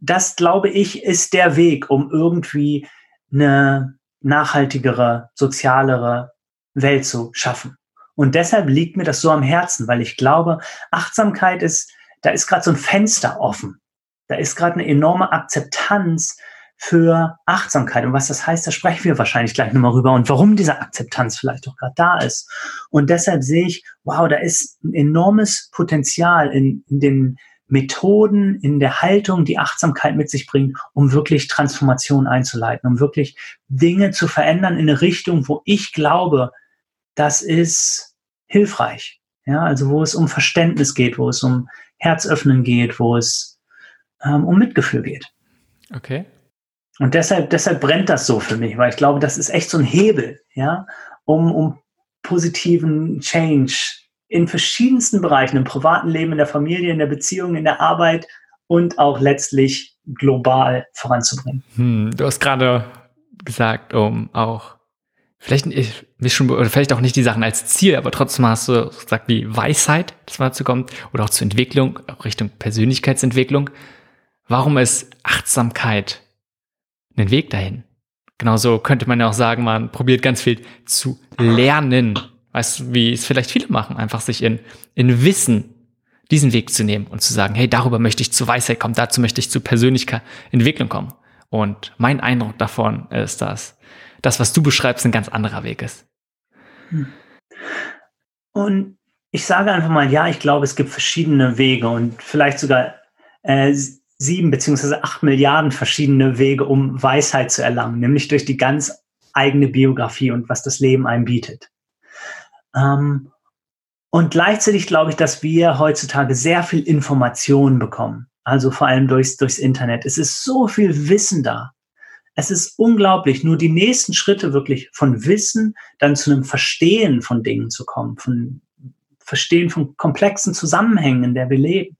Speaker 2: Das, glaube ich, ist der Weg, um irgendwie eine nachhaltigere, sozialere Welt zu schaffen. Und deshalb liegt mir das so am Herzen, weil ich glaube, Achtsamkeit ist, da ist gerade so ein Fenster offen. Da ist gerade eine enorme Akzeptanz für Achtsamkeit. Und was das heißt, da sprechen wir wahrscheinlich gleich nochmal rüber und warum diese Akzeptanz vielleicht auch gerade da ist. Und deshalb sehe ich, wow, da ist ein enormes Potenzial in, in den Methoden in der Haltung, die Achtsamkeit mit sich bringt, um wirklich Transformation einzuleiten, um wirklich Dinge zu verändern in eine Richtung, wo ich glaube, das ist hilfreich. Ja, also wo es um Verständnis geht, wo es um Herzöffnen geht, wo es ähm, um Mitgefühl geht.
Speaker 1: Okay.
Speaker 2: Und deshalb, deshalb brennt das so für mich, weil ich glaube, das ist echt so ein Hebel, ja, um, um positiven Change in verschiedensten Bereichen, im privaten Leben, in der Familie, in der Beziehung, in der Arbeit und auch letztlich global voranzubringen.
Speaker 1: Hm, du hast gerade gesagt, um auch vielleicht schon oder vielleicht auch nicht die Sachen als Ziel, aber trotzdem hast du gesagt, wie Weisheit, das mal zu kommen, oder auch zur Entwicklung, Richtung Persönlichkeitsentwicklung. Warum ist Achtsamkeit ein Weg dahin? Genauso könnte man ja auch sagen, man probiert ganz viel zu lernen Weißt du, wie es vielleicht viele machen, einfach sich in, in Wissen diesen Weg zu nehmen und zu sagen, hey, darüber möchte ich zu Weisheit kommen, dazu möchte ich zu persönlicher Entwicklung kommen. Und mein Eindruck davon ist, dass das, was du beschreibst, ein ganz anderer Weg ist.
Speaker 2: Hm. Und ich sage einfach mal, ja, ich glaube, es gibt verschiedene Wege und vielleicht sogar äh, sieben beziehungsweise acht Milliarden verschiedene Wege, um Weisheit zu erlangen, nämlich durch die ganz eigene Biografie und was das Leben einem bietet. Ähm, und gleichzeitig glaube ich, dass wir heutzutage sehr viel Information bekommen. Also vor allem durchs, durchs Internet. Es ist so viel Wissen da. Es ist unglaublich, nur die nächsten Schritte wirklich von Wissen dann zu einem Verstehen von Dingen zu kommen, von Verstehen von komplexen Zusammenhängen, in der wir leben.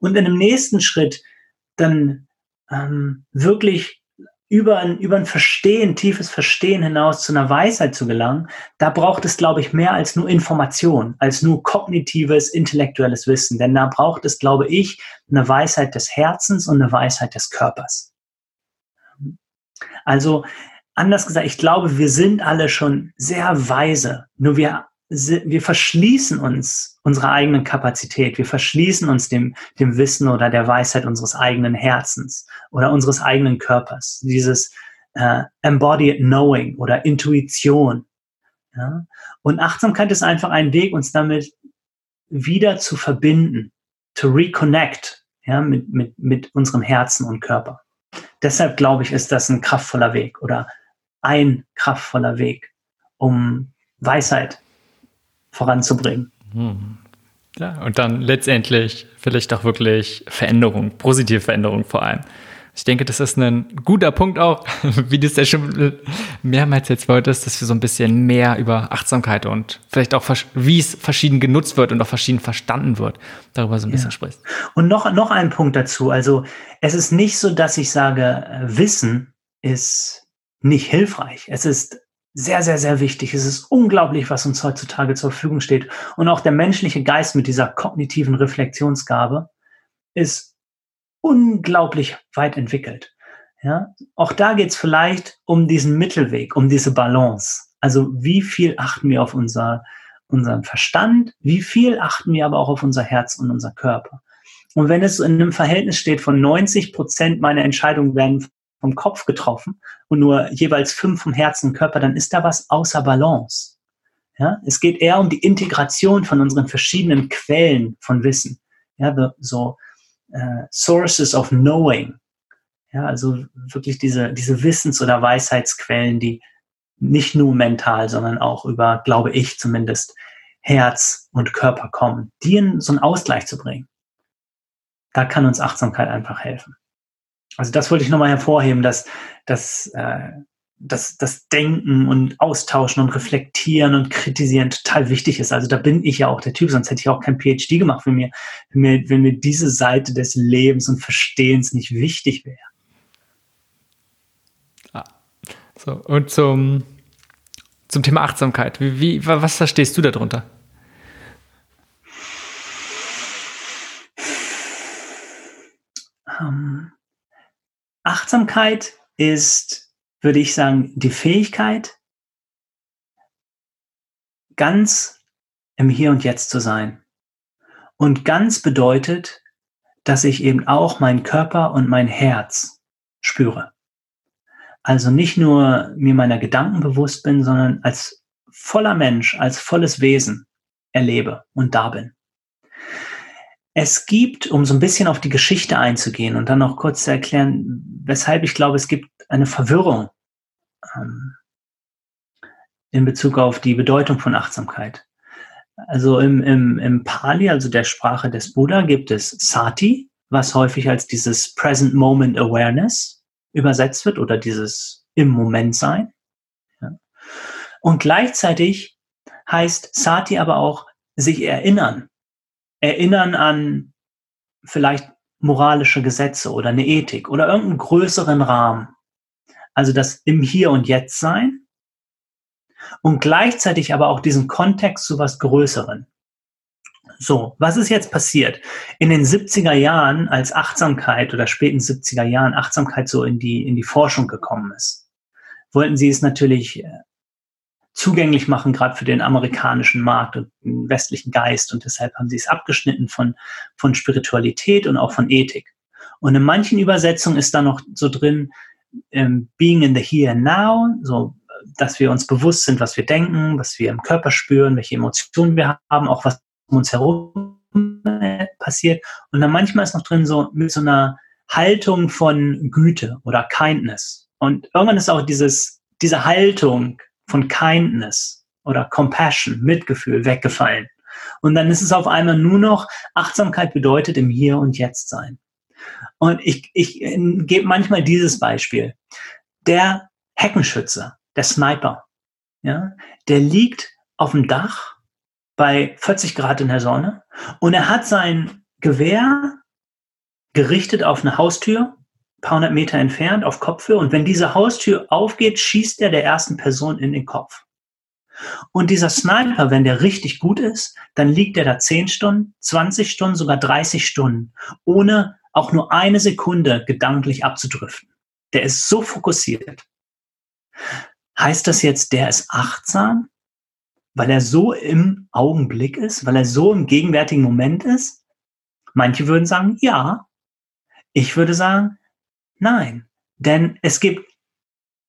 Speaker 2: Und in dem nächsten Schritt dann ähm, wirklich über ein, über ein Verstehen, tiefes Verstehen hinaus zu einer Weisheit zu gelangen, da braucht es, glaube ich, mehr als nur Information, als nur kognitives, intellektuelles Wissen. Denn da braucht es, glaube ich, eine Weisheit des Herzens und eine Weisheit des Körpers. Also, anders gesagt, ich glaube, wir sind alle schon sehr weise, nur wir wir verschließen uns unserer eigenen Kapazität, wir verschließen uns dem, dem Wissen oder der Weisheit unseres eigenen Herzens oder unseres eigenen Körpers, dieses äh, embodied knowing oder Intuition. Ja? Und Achtsamkeit ist einfach ein Weg, uns damit wieder zu verbinden, to reconnect ja, mit, mit, mit unserem Herzen und Körper. Deshalb glaube ich, ist das ein kraftvoller Weg oder ein kraftvoller Weg, um Weisheit voranzubringen. Hm.
Speaker 1: Ja, und dann letztendlich vielleicht auch wirklich Veränderung, positive Veränderung vor allem. Ich denke, das ist ein guter Punkt auch, wie du es ja schon mehrmals jetzt wolltest, dass wir so ein bisschen mehr über Achtsamkeit und vielleicht auch, wie es verschieden genutzt wird und auch verschieden verstanden wird, darüber so ein bisschen ja. sprichst.
Speaker 2: Und noch, noch ein Punkt dazu. Also, es ist nicht so, dass ich sage, Wissen ist nicht hilfreich. Es ist sehr, sehr, sehr wichtig. Es ist unglaublich, was uns heutzutage zur Verfügung steht. Und auch der menschliche Geist mit dieser kognitiven Reflexionsgabe ist unglaublich weit entwickelt. Ja, auch da geht es vielleicht um diesen Mittelweg, um diese Balance. Also wie viel achten wir auf unser, unseren Verstand, wie viel achten wir aber auch auf unser Herz und unser Körper. Und wenn es in einem Verhältnis steht von 90 Prozent meiner Entscheidungen werden vom Kopf getroffen und nur jeweils fünf vom Herzen und Körper, dann ist da was außer Balance. Ja, es geht eher um die Integration von unseren verschiedenen Quellen von Wissen. Ja, so uh, Sources of Knowing. Ja, also wirklich diese, diese Wissens- oder Weisheitsquellen, die nicht nur mental, sondern auch über, glaube ich zumindest, Herz und Körper kommen, die in so einen Ausgleich zu bringen. Da kann uns Achtsamkeit einfach helfen. Also das wollte ich nochmal hervorheben, dass, dass, äh, dass das Denken und Austauschen und Reflektieren und Kritisieren total wichtig ist. Also da bin ich ja auch der Typ, sonst hätte ich auch kein PhD gemacht, wenn mir, wenn mir, wenn mir diese Seite des Lebens und Verstehens nicht wichtig wäre.
Speaker 1: Ah, so, und zum, zum Thema Achtsamkeit. Wie, wie, was verstehst du darunter?
Speaker 2: Um, Achtsamkeit ist, würde ich sagen, die Fähigkeit, ganz im Hier und Jetzt zu sein. Und ganz bedeutet, dass ich eben auch meinen Körper und mein Herz spüre. Also nicht nur mir meiner Gedanken bewusst bin, sondern als voller Mensch, als volles Wesen erlebe und da bin. Es gibt, um so ein bisschen auf die Geschichte einzugehen und dann noch kurz zu erklären, weshalb ich glaube, es gibt eine Verwirrung ähm, in Bezug auf die Bedeutung von Achtsamkeit. Also im, im, im Pali, also der Sprache des Buddha, gibt es Sati, was häufig als dieses Present Moment Awareness übersetzt wird oder dieses im Moment sein. Ja. Und gleichzeitig heißt Sati aber auch sich erinnern erinnern an vielleicht moralische Gesetze oder eine Ethik oder irgendeinen größeren Rahmen. Also das im Hier und Jetzt sein und gleichzeitig aber auch diesen Kontext zu was Größeren. So, was ist jetzt passiert? In den 70er Jahren, als Achtsamkeit oder späten 70er Jahren Achtsamkeit so in die, in die Forschung gekommen ist, wollten sie es natürlich äh, zugänglich machen, gerade für den amerikanischen Markt und den westlichen Geist. Und deshalb haben sie es abgeschnitten von, von Spiritualität und auch von Ethik. Und in manchen Übersetzungen ist da noch so drin, ähm, being in the here and now, so dass wir uns bewusst sind, was wir denken, was wir im Körper spüren, welche Emotionen wir haben, auch was um uns herum passiert. Und dann manchmal ist noch drin so mit so einer Haltung von Güte oder Kindness. Und irgendwann ist auch dieses, diese Haltung von Kindness oder Compassion, Mitgefühl weggefallen. Und dann ist es auf einmal nur noch, Achtsamkeit bedeutet im Hier und Jetzt sein. Und ich, ich äh, gebe manchmal dieses Beispiel. Der Heckenschütze, der Sniper, ja, der liegt auf dem Dach bei 40 Grad in der Sonne und er hat sein Gewehr gerichtet auf eine Haustür, ein paar hundert Meter entfernt, auf Kopfhöhe. Und wenn diese Haustür aufgeht, schießt er der ersten Person in den Kopf. Und dieser Sniper, wenn der richtig gut ist, dann liegt er da 10 Stunden, 20 Stunden, sogar 30 Stunden, ohne auch nur eine Sekunde gedanklich abzudriften. Der ist so fokussiert. Heißt das jetzt, der ist achtsam, weil er so im Augenblick ist, weil er so im gegenwärtigen Moment ist? Manche würden sagen, ja. Ich würde sagen, nein. Denn es gibt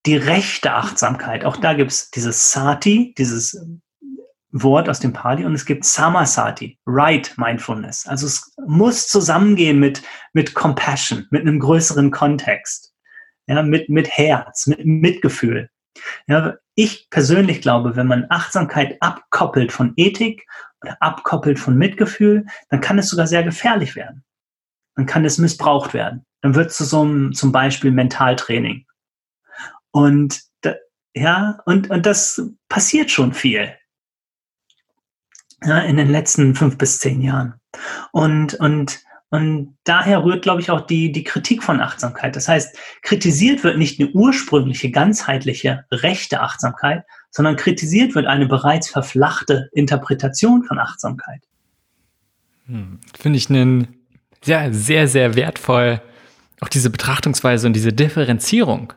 Speaker 2: die rechte Achtsamkeit. Auch da gibt es dieses Sati, dieses Wort aus dem Pali und es gibt Samasati, Right Mindfulness. Also es muss zusammengehen mit, mit Compassion, mit einem größeren Kontext, ja, mit, mit Herz, mit Mitgefühl. Ja, ich persönlich glaube, wenn man Achtsamkeit abkoppelt von Ethik oder abkoppelt von Mitgefühl, dann kann es sogar sehr gefährlich werden. Dann kann es missbraucht werden. Dann wird es zu so einem, zum Beispiel Mentaltraining. Und da, ja, und, und das passiert schon viel ja, in den letzten fünf bis zehn Jahren. Und, und, und daher rührt, glaube ich, auch die, die Kritik von Achtsamkeit. Das heißt, kritisiert wird nicht eine ursprüngliche, ganzheitliche, rechte Achtsamkeit, sondern kritisiert wird eine bereits verflachte Interpretation von Achtsamkeit.
Speaker 1: Hm, Finde ich einen sehr, sehr, sehr wertvoll, auch diese Betrachtungsweise und diese Differenzierung.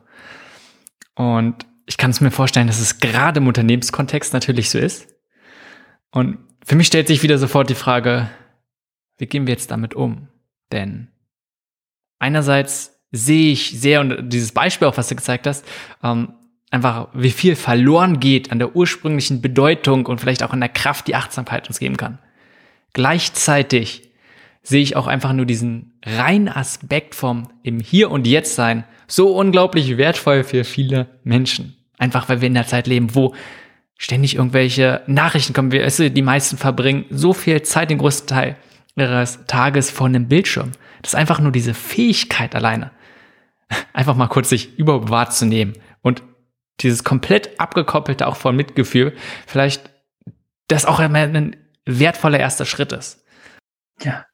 Speaker 1: Und ich kann es mir vorstellen, dass es gerade im Unternehmenskontext natürlich so ist. Und für mich stellt sich wieder sofort die Frage, wie gehen wir jetzt damit um? Denn einerseits sehe ich sehr, und dieses Beispiel auch, was du gezeigt hast, ähm, einfach, wie viel verloren geht an der ursprünglichen Bedeutung und vielleicht auch an der Kraft, die Achtsamkeit uns geben kann. Gleichzeitig sehe ich auch einfach nur diesen reinen Aspekt vom im Hier und Jetzt sein so unglaublich wertvoll für viele Menschen. Einfach weil wir in der Zeit leben, wo ständig irgendwelche Nachrichten kommen. Weißt die meisten verbringen so viel Zeit, den größten Teil ihres Tages vor einem Bildschirm. Das ist einfach nur diese Fähigkeit alleine. Einfach mal kurz sich überhaupt wahrzunehmen und dieses komplett abgekoppelte auch von Mitgefühl, vielleicht das auch ein wertvoller erster Schritt ist.
Speaker 2: Ja.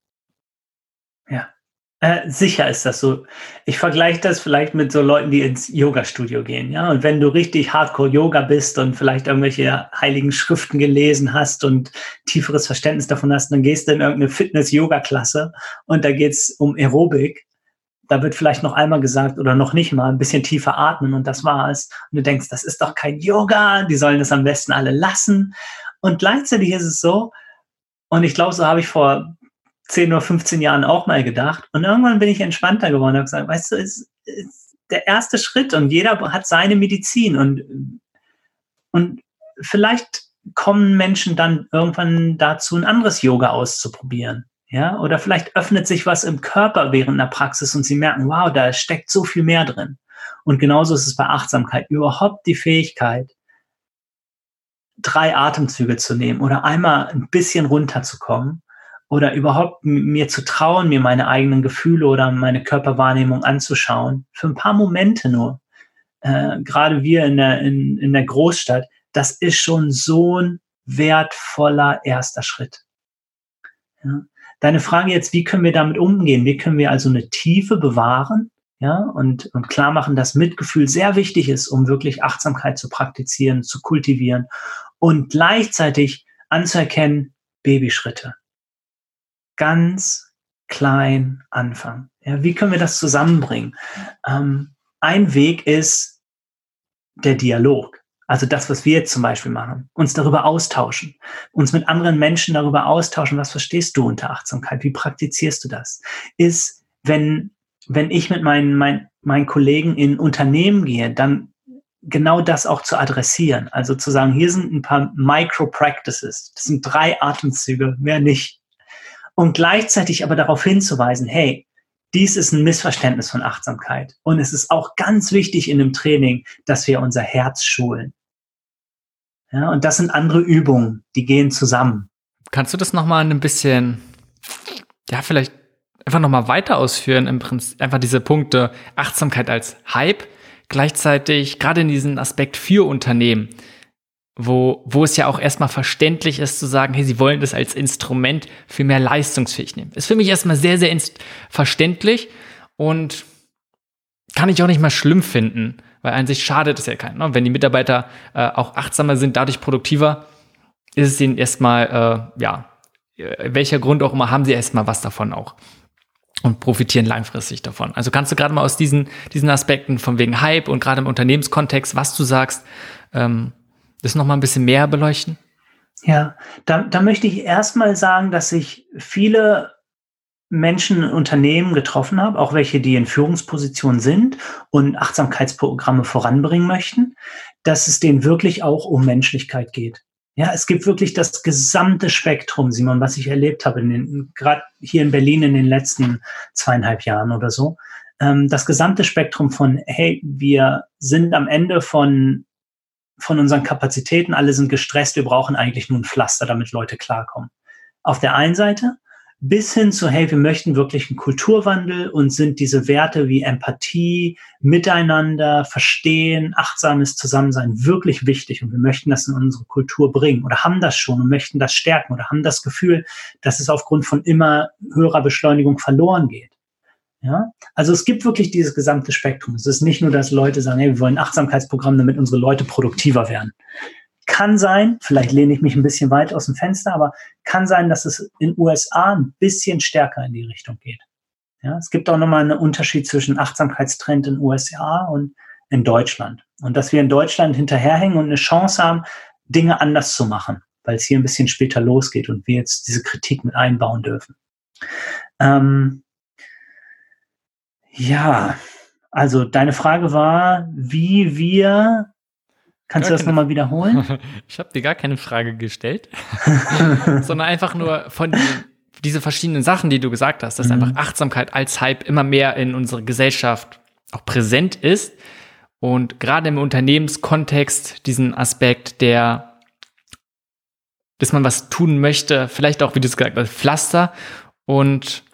Speaker 2: Äh, sicher ist das so. Ich vergleiche das vielleicht mit so Leuten, die ins Yoga-Studio gehen, ja. Und wenn du richtig Hardcore-Yoga bist und vielleicht irgendwelche heiligen Schriften gelesen hast und tieferes Verständnis davon hast, dann gehst du in irgendeine Fitness-Yoga-Klasse und da geht's um Aerobik. Da wird vielleicht noch einmal gesagt oder noch nicht mal ein bisschen tiefer atmen und das war's. Und du denkst, das ist doch kein Yoga, die sollen das am besten alle lassen. Und gleichzeitig ist es so, und ich glaube, so habe ich vor 10 oder 15 Jahren auch mal gedacht. Und irgendwann bin ich entspannter geworden und habe gesagt, weißt du, es ist der erste Schritt und jeder hat seine Medizin und, und vielleicht kommen Menschen dann irgendwann dazu, ein anderes Yoga auszuprobieren. Ja, oder vielleicht öffnet sich was im Körper während einer Praxis und sie merken, wow, da steckt so viel mehr drin. Und genauso ist es bei Achtsamkeit. Überhaupt die Fähigkeit, drei Atemzüge zu nehmen oder einmal ein bisschen runterzukommen oder überhaupt mir zu trauen, mir meine eigenen Gefühle oder meine Körperwahrnehmung anzuschauen, für ein paar Momente nur, äh, gerade wir in der, in, in der Großstadt, das ist schon so ein wertvoller erster Schritt. Ja. Deine Frage jetzt, wie können wir damit umgehen? Wie können wir also eine Tiefe bewahren? Ja, und, und klar machen, dass Mitgefühl sehr wichtig ist, um wirklich Achtsamkeit zu praktizieren, zu kultivieren und gleichzeitig anzuerkennen, Babyschritte ganz klein anfangen. Ja, wie können wir das zusammenbringen? Ähm, ein Weg ist der Dialog. Also das, was wir jetzt zum Beispiel machen, uns darüber austauschen, uns mit anderen Menschen darüber austauschen, was verstehst du unter Achtsamkeit, wie praktizierst du das, ist, wenn, wenn ich mit meinen, meinen, meinen Kollegen in Unternehmen gehe, dann genau das auch zu adressieren. Also zu sagen, hier sind ein paar Micro-Practices. Das sind drei Atemzüge, mehr nicht. Und gleichzeitig aber darauf hinzuweisen, hey, dies ist ein Missverständnis von Achtsamkeit. Und es ist auch ganz wichtig in dem Training, dass wir unser Herz schulen. Ja, und das sind andere Übungen, die gehen zusammen.
Speaker 1: Kannst du das nochmal ein bisschen, ja, vielleicht einfach nochmal weiter ausführen, im Prinzip einfach diese Punkte Achtsamkeit als Hype, gleichzeitig gerade in diesem Aspekt für Unternehmen, wo, wo es ja auch erstmal verständlich ist zu sagen, hey, sie wollen das als Instrument für mehr leistungsfähig nehmen. Ist für mich erstmal sehr, sehr verständlich und kann ich auch nicht mal schlimm finden, weil an sich schadet es ja keinen. Ne? Wenn die Mitarbeiter äh, auch achtsamer sind, dadurch produktiver, ist es ihnen erstmal, äh, ja, welcher Grund auch immer, haben sie erstmal was davon auch und profitieren langfristig davon. Also kannst du gerade mal aus diesen, diesen Aspekten von wegen Hype und gerade im Unternehmenskontext, was du sagst, ähm, das noch mal ein bisschen mehr beleuchten?
Speaker 2: Ja, da, da möchte ich erstmal sagen, dass ich viele Menschen in Unternehmen getroffen habe, auch welche, die in Führungspositionen sind und Achtsamkeitsprogramme voranbringen möchten, dass es denen wirklich auch um Menschlichkeit geht. Ja, es gibt wirklich das gesamte Spektrum, Simon, was ich erlebt habe, gerade hier in Berlin in den letzten zweieinhalb Jahren oder so. Ähm, das gesamte Spektrum von, hey, wir sind am Ende von, von unseren Kapazitäten, alle sind gestresst, wir brauchen eigentlich nur ein Pflaster, damit Leute klarkommen. Auf der einen Seite bis hin zu, hey, wir möchten wirklich einen Kulturwandel und sind diese Werte wie Empathie, Miteinander, Verstehen, achtsames Zusammensein wirklich wichtig und wir möchten das in unsere Kultur bringen oder haben das schon und möchten das stärken oder haben das Gefühl, dass es aufgrund von immer höherer Beschleunigung verloren geht. Ja, also es gibt wirklich dieses gesamte Spektrum. Es ist nicht nur, dass Leute sagen, hey, wir wollen ein Achtsamkeitsprogramm, damit unsere Leute produktiver werden. Kann sein, vielleicht lehne ich mich ein bisschen weit aus dem Fenster, aber kann sein, dass es in USA ein bisschen stärker in die Richtung geht. Ja, es gibt auch nochmal einen Unterschied zwischen Achtsamkeitstrend in USA und in Deutschland. Und dass wir in Deutschland hinterherhängen und eine Chance haben, Dinge anders zu machen, weil es hier ein bisschen später losgeht und wir jetzt diese Kritik mit einbauen dürfen. Ähm, ja, also deine Frage war, wie wir Kannst gar du das nochmal wiederholen?
Speaker 1: Ich habe dir gar keine Frage gestellt, sondern einfach nur von die, diese verschiedenen Sachen, die du gesagt hast, dass mhm. einfach Achtsamkeit als Hype immer mehr in unserer Gesellschaft auch präsent ist und gerade im Unternehmenskontext diesen Aspekt der, dass man was tun möchte, vielleicht auch, wie du es gesagt hast, Pflaster und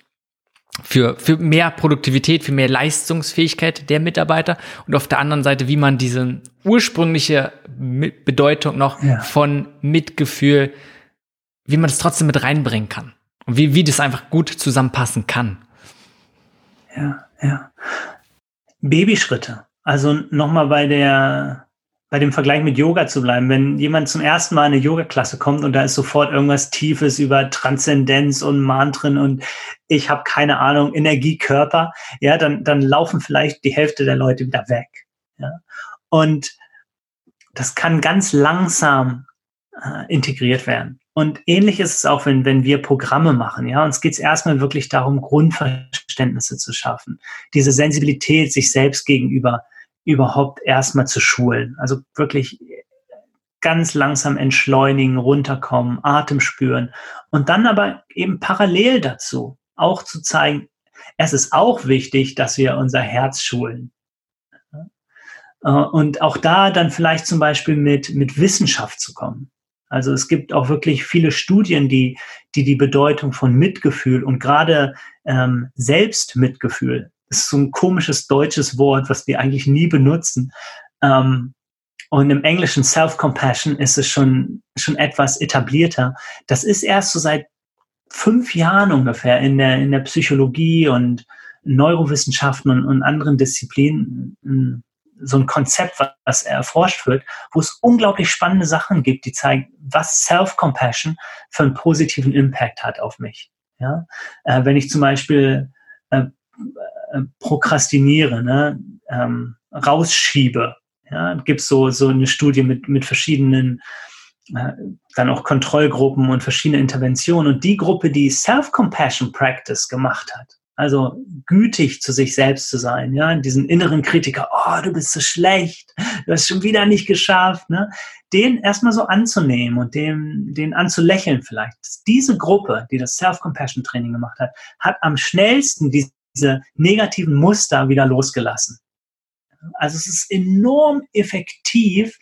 Speaker 1: für, für mehr Produktivität, für mehr Leistungsfähigkeit der Mitarbeiter und auf der anderen Seite, wie man diese ursprüngliche Bedeutung noch ja. von Mitgefühl, wie man das trotzdem mit reinbringen kann und wie, wie das einfach gut zusammenpassen kann.
Speaker 2: Ja, ja. Babyschritte. Also nochmal bei der, bei dem Vergleich mit Yoga zu bleiben. Wenn jemand zum ersten Mal in eine Yoga-Klasse kommt und da ist sofort irgendwas Tiefes über Transzendenz und Mantren und ich habe keine Ahnung, Energiekörper, ja, dann, dann laufen vielleicht die Hälfte der Leute wieder weg. Ja. Und das kann ganz langsam äh, integriert werden. Und ähnlich ist es auch, wenn, wenn wir Programme machen. Ja, uns geht es erstmal wirklich darum, Grundverständnisse zu schaffen, diese Sensibilität sich selbst gegenüber überhaupt erstmal zu schulen. Also wirklich ganz langsam entschleunigen, runterkommen, Atem spüren und dann aber eben parallel dazu auch zu zeigen, es ist auch wichtig, dass wir unser Herz schulen. Und auch da dann vielleicht zum Beispiel mit, mit Wissenschaft zu kommen. Also es gibt auch wirklich viele Studien, die die, die Bedeutung von Mitgefühl und gerade ähm, Selbstmitgefühl ist so ein komisches deutsches Wort, was wir eigentlich nie benutzen. Ähm, und im Englischen Self-Compassion ist es schon, schon etwas etablierter. Das ist erst so seit fünf Jahren ungefähr in der, in der Psychologie und Neurowissenschaften und, und anderen Disziplinen hm, so ein Konzept, was erforscht wird, wo es unglaublich spannende Sachen gibt, die zeigen, was Self-Compassion für einen positiven Impact hat auf mich. Ja? Äh, wenn ich zum Beispiel äh, äh, prokrastiniere, ne, ähm, rausschiebe. Ja, gibt so, so eine Studie mit, mit verschiedenen, äh, dann auch Kontrollgruppen und verschiedene Interventionen. Und die Gruppe, die Self-Compassion Practice gemacht hat, Also gütig zu sich selbst zu sein, ja, diesen inneren Kritiker, oh, du bist so schlecht, du hast schon wieder nicht geschafft, ne? Den erstmal so anzunehmen und dem, den anzulächeln vielleicht. Diese Gruppe, die das Self-Compassion-Training gemacht hat, hat am schnellsten diese negativen Muster wieder losgelassen. Also es ist enorm effektiv,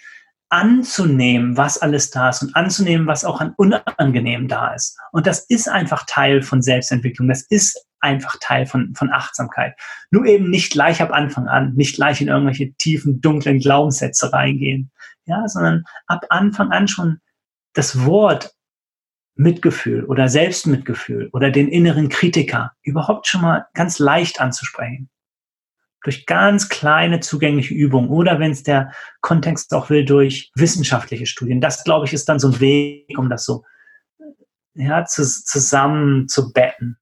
Speaker 2: anzunehmen, was alles da ist und anzunehmen, was auch an Unangenehm da ist. Und das ist einfach Teil von Selbstentwicklung. Das ist einfach Teil von, von Achtsamkeit. Nur eben nicht gleich ab Anfang an, nicht gleich in irgendwelche tiefen, dunklen Glaubenssätze reingehen, ja, sondern ab Anfang an schon das Wort Mitgefühl oder Selbstmitgefühl oder den inneren Kritiker überhaupt schon mal ganz leicht anzusprechen durch ganz kleine zugängliche Übungen oder wenn es der Kontext auch will, durch wissenschaftliche Studien. Das, glaube ich, ist dann so ein Weg, um das so ja, zu, zusammen zu betten.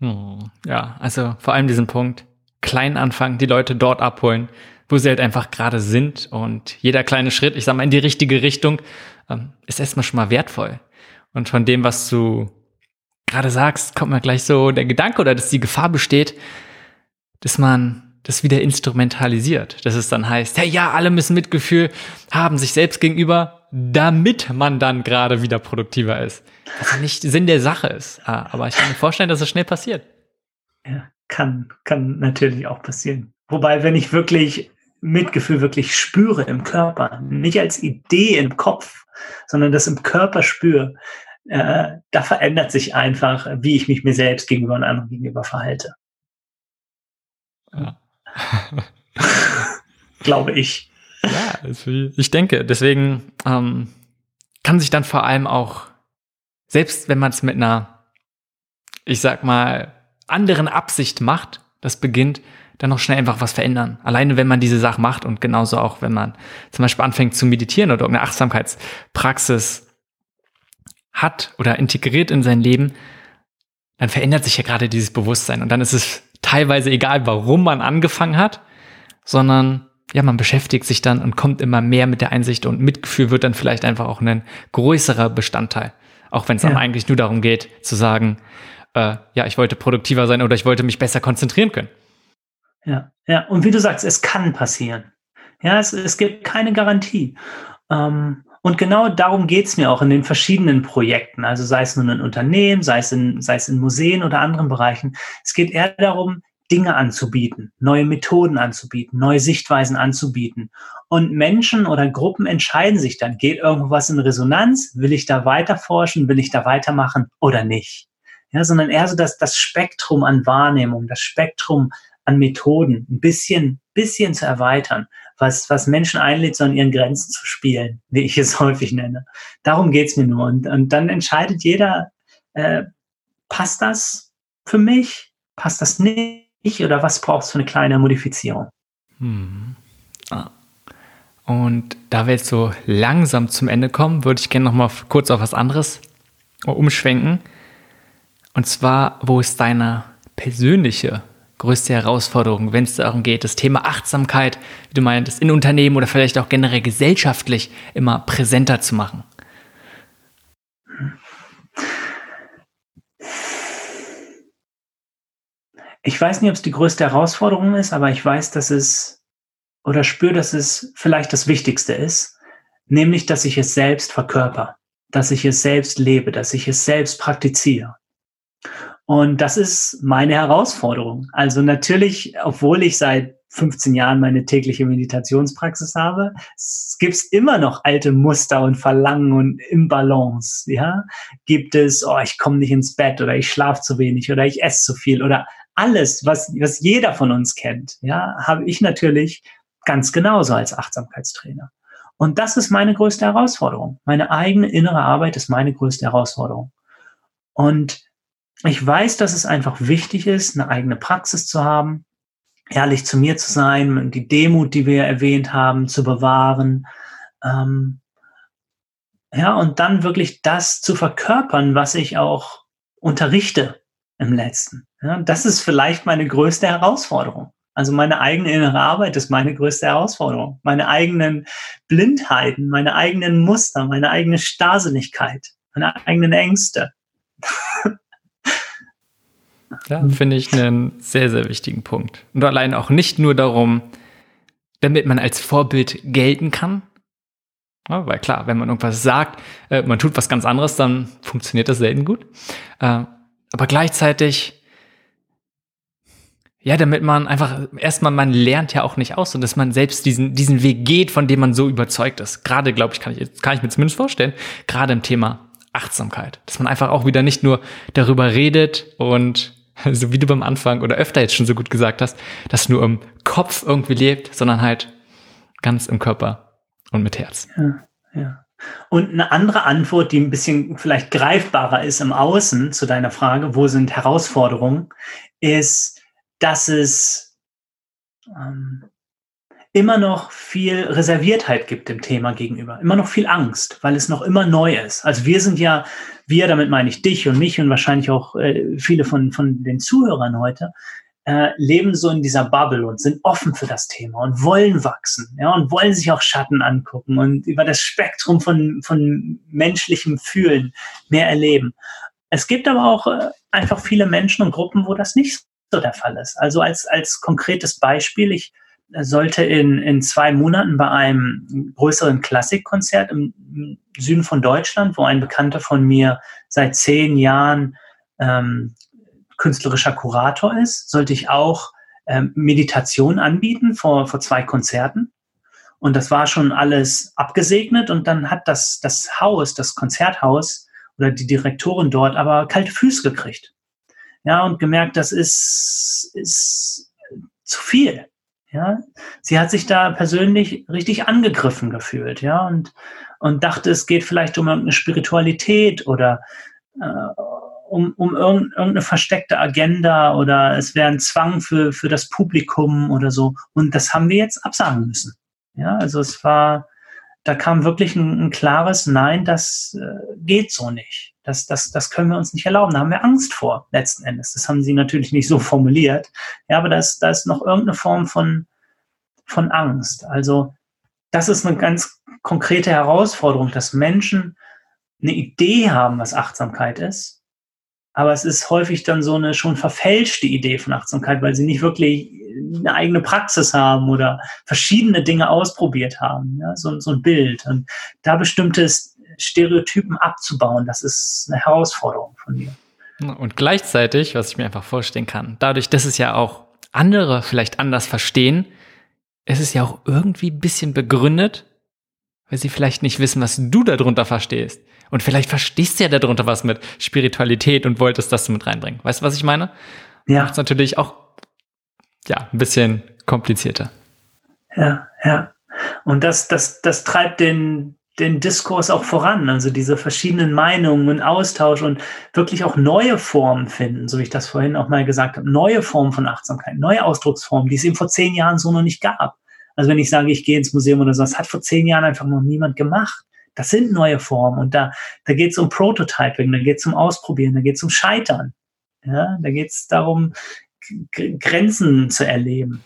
Speaker 1: Hm, ja, also vor allem diesen Punkt, klein anfangen, die Leute dort abholen, wo sie halt einfach gerade sind und jeder kleine Schritt, ich sag mal, in die richtige Richtung, ähm, ist erstmal schon mal wertvoll. Und von dem, was du gerade sagst, kommt mir gleich so der Gedanke oder dass die Gefahr besteht, dass man das wieder instrumentalisiert. Dass es dann heißt, hey, ja, alle müssen Mitgefühl haben, sich selbst gegenüber, damit man dann gerade wieder produktiver ist. Was nicht Sinn der Sache ist. Ah, aber ich kann mir vorstellen, dass es schnell passiert.
Speaker 2: Ja, kann, kann natürlich auch passieren. Wobei, wenn ich wirklich Mitgefühl wirklich spüre im Körper, nicht als Idee im Kopf, sondern das im Körper spüre, äh, da verändert sich einfach, wie ich mich mir selbst gegenüber und anderen gegenüber verhalte. Ja. Glaube ich.
Speaker 1: Ja, ich denke, deswegen ähm, kann sich dann vor allem auch, selbst wenn man es mit einer, ich sag mal, anderen Absicht macht, das beginnt, dann noch schnell einfach was verändern. Alleine wenn man diese Sache macht und genauso auch, wenn man zum Beispiel anfängt zu meditieren oder irgendeine Achtsamkeitspraxis hat oder integriert in sein Leben, dann verändert sich ja gerade dieses Bewusstsein und dann ist es teilweise egal, warum man angefangen hat, sondern ja, man beschäftigt sich dann und kommt immer mehr mit der Einsicht und Mitgefühl wird dann vielleicht einfach auch ein größerer Bestandteil. Auch wenn es ja. dann eigentlich nur darum geht, zu sagen, äh, ja, ich wollte produktiver sein oder ich wollte mich besser konzentrieren können.
Speaker 2: Ja, ja, und wie du sagst, es kann passieren. Ja, es, es gibt keine Garantie. Ähm, und genau darum geht's mir auch in den verschiedenen Projekten. Also sei es nun ein Unternehmen, sei es in, sei es in Museen oder anderen Bereichen. Es geht eher darum, Dinge anzubieten, neue Methoden anzubieten, neue Sichtweisen anzubieten. Und Menschen oder Gruppen entscheiden sich dann, geht irgendwas in Resonanz? Will ich da weiter forschen? Will ich da weitermachen oder nicht? Ja, sondern eher so das, das Spektrum an Wahrnehmung, das Spektrum an Methoden ein bisschen, bisschen zu erweitern was, was Menschen einlädt, so an ihren Grenzen zu spielen, wie ich es häufig nenne. Darum geht's mir nur. Und, und dann entscheidet jeder, äh, passt das für mich? Passt das nicht? Oder was brauchst du für eine kleine Modifizierung?
Speaker 1: Hm. Ah. Und da wir jetzt so langsam zum Ende kommen, würde ich gerne noch mal kurz auf was anderes umschwenken. Und zwar, wo ist deine persönliche größte Herausforderung, wenn es darum geht, das Thema Achtsamkeit, wie du meintest, in Unternehmen oder vielleicht auch generell gesellschaftlich immer präsenter zu machen?
Speaker 2: Ich weiß nicht, ob es die größte Herausforderung ist, aber ich weiß, dass es oder spüre, dass es vielleicht das Wichtigste ist, nämlich, dass ich es selbst verkörper, dass ich es selbst lebe, dass ich es selbst praktiziere. Und das ist meine Herausforderung. Also natürlich, obwohl ich seit 15 Jahren meine tägliche Meditationspraxis habe, es gibt immer noch alte Muster und Verlangen und Imbalance. Ja, gibt es, oh, ich komme nicht ins Bett oder ich schlafe zu wenig oder ich esse zu viel oder alles, was was jeder von uns kennt. Ja, habe ich natürlich ganz genauso als Achtsamkeitstrainer. Und das ist meine größte Herausforderung. Meine eigene innere Arbeit ist meine größte Herausforderung. Und ich weiß, dass es einfach wichtig ist, eine eigene Praxis zu haben, ehrlich zu mir zu sein, die Demut, die wir erwähnt haben, zu bewahren. Ähm, ja, und dann wirklich das zu verkörpern, was ich auch unterrichte im letzten. Ja, das ist vielleicht meine größte Herausforderung. Also meine eigene innere Arbeit ist meine größte Herausforderung. Meine eigenen Blindheiten, meine eigenen Muster, meine eigene Starrsinnigkeit, meine eigenen Ängste.
Speaker 1: Ja, finde ich einen sehr, sehr wichtigen Punkt. Und allein auch nicht nur darum, damit man als Vorbild gelten kann. Ja, weil klar, wenn man irgendwas sagt, äh, man tut was ganz anderes, dann funktioniert das selten gut. Äh, aber gleichzeitig, ja, damit man einfach, erstmal, man lernt ja auch nicht aus und dass man selbst diesen, diesen Weg geht, von dem man so überzeugt ist. Gerade, glaube ich, kann ich, kann ich mir zumindest vorstellen, gerade im Thema Achtsamkeit. Dass man einfach auch wieder nicht nur darüber redet und so wie du beim Anfang oder öfter jetzt schon so gut gesagt hast, dass nur im Kopf irgendwie lebt, sondern halt ganz im Körper und mit Herz.
Speaker 2: Ja, ja. Und eine andere Antwort, die ein bisschen vielleicht greifbarer ist im Außen zu deiner Frage, wo sind Herausforderungen, ist, dass es ähm, immer noch viel Reserviertheit gibt dem Thema gegenüber, immer noch viel Angst, weil es noch immer neu ist. Also wir sind ja, wir, damit meine ich dich und mich und wahrscheinlich auch äh, viele von, von den Zuhörern heute, äh, leben so in dieser Bubble und sind offen für das Thema und wollen wachsen, ja, und wollen sich auch Schatten angucken und über das Spektrum von, von menschlichem Fühlen mehr erleben. Es gibt aber auch äh, einfach viele Menschen und Gruppen, wo das nicht so der Fall ist. Also als, als konkretes Beispiel, ich sollte in, in zwei Monaten bei einem größeren Klassikkonzert im Süden von Deutschland, wo ein Bekannter von mir seit zehn Jahren ähm, künstlerischer Kurator ist, sollte ich auch ähm, Meditation anbieten vor, vor zwei Konzerten. Und das war schon alles abgesegnet und dann hat das, das Haus, das Konzerthaus oder die Direktorin dort aber kalte Füße gekriegt. Ja, und gemerkt, das ist, ist zu viel. Ja, sie hat sich da persönlich richtig angegriffen gefühlt, ja, und, und dachte, es geht vielleicht um irgendeine Spiritualität oder äh, um, um irgendeine versteckte Agenda oder es wäre ein Zwang für, für das Publikum oder so. Und das haben wir jetzt absagen müssen. Ja, also es war, da kam wirklich ein, ein klares Nein, das äh, geht so nicht. Das, das, das können wir uns nicht erlauben. Da haben wir Angst vor, letzten Endes. Das haben sie natürlich nicht so formuliert. Ja, aber da ist, da ist noch irgendeine Form von, von Angst. Also, das ist eine ganz konkrete Herausforderung, dass Menschen eine Idee haben, was Achtsamkeit ist. Aber es ist häufig dann so eine schon verfälschte Idee von Achtsamkeit, weil sie nicht wirklich eine eigene Praxis haben oder verschiedene Dinge ausprobiert haben. Ja, so, so ein Bild. Und da bestimmtes Stereotypen abzubauen, das ist eine Herausforderung von mir.
Speaker 1: Und gleichzeitig, was ich mir einfach vorstellen kann, dadurch, dass es ja auch andere vielleicht anders verstehen, ist es ja auch irgendwie ein bisschen begründet, weil sie vielleicht nicht wissen, was du darunter verstehst. Und vielleicht verstehst du ja darunter was mit Spiritualität und wolltest das mit reinbringen. Weißt du, was ich meine? Ja. Macht es natürlich auch, ja, ein bisschen komplizierter.
Speaker 2: Ja, ja. Und das, das, das treibt den, den Diskurs auch voran, also diese verschiedenen Meinungen und Austausch und wirklich auch neue Formen finden, so wie ich das vorhin auch mal gesagt habe, neue Formen von Achtsamkeit, neue Ausdrucksformen, die es eben vor zehn Jahren so noch nicht gab. Also wenn ich sage, ich gehe ins Museum oder so, das hat vor zehn Jahren einfach noch niemand gemacht. Das sind neue Formen und da, da geht es um Prototyping, da geht es um Ausprobieren, da geht es um Scheitern. Ja, da geht es darum, G Grenzen zu erleben.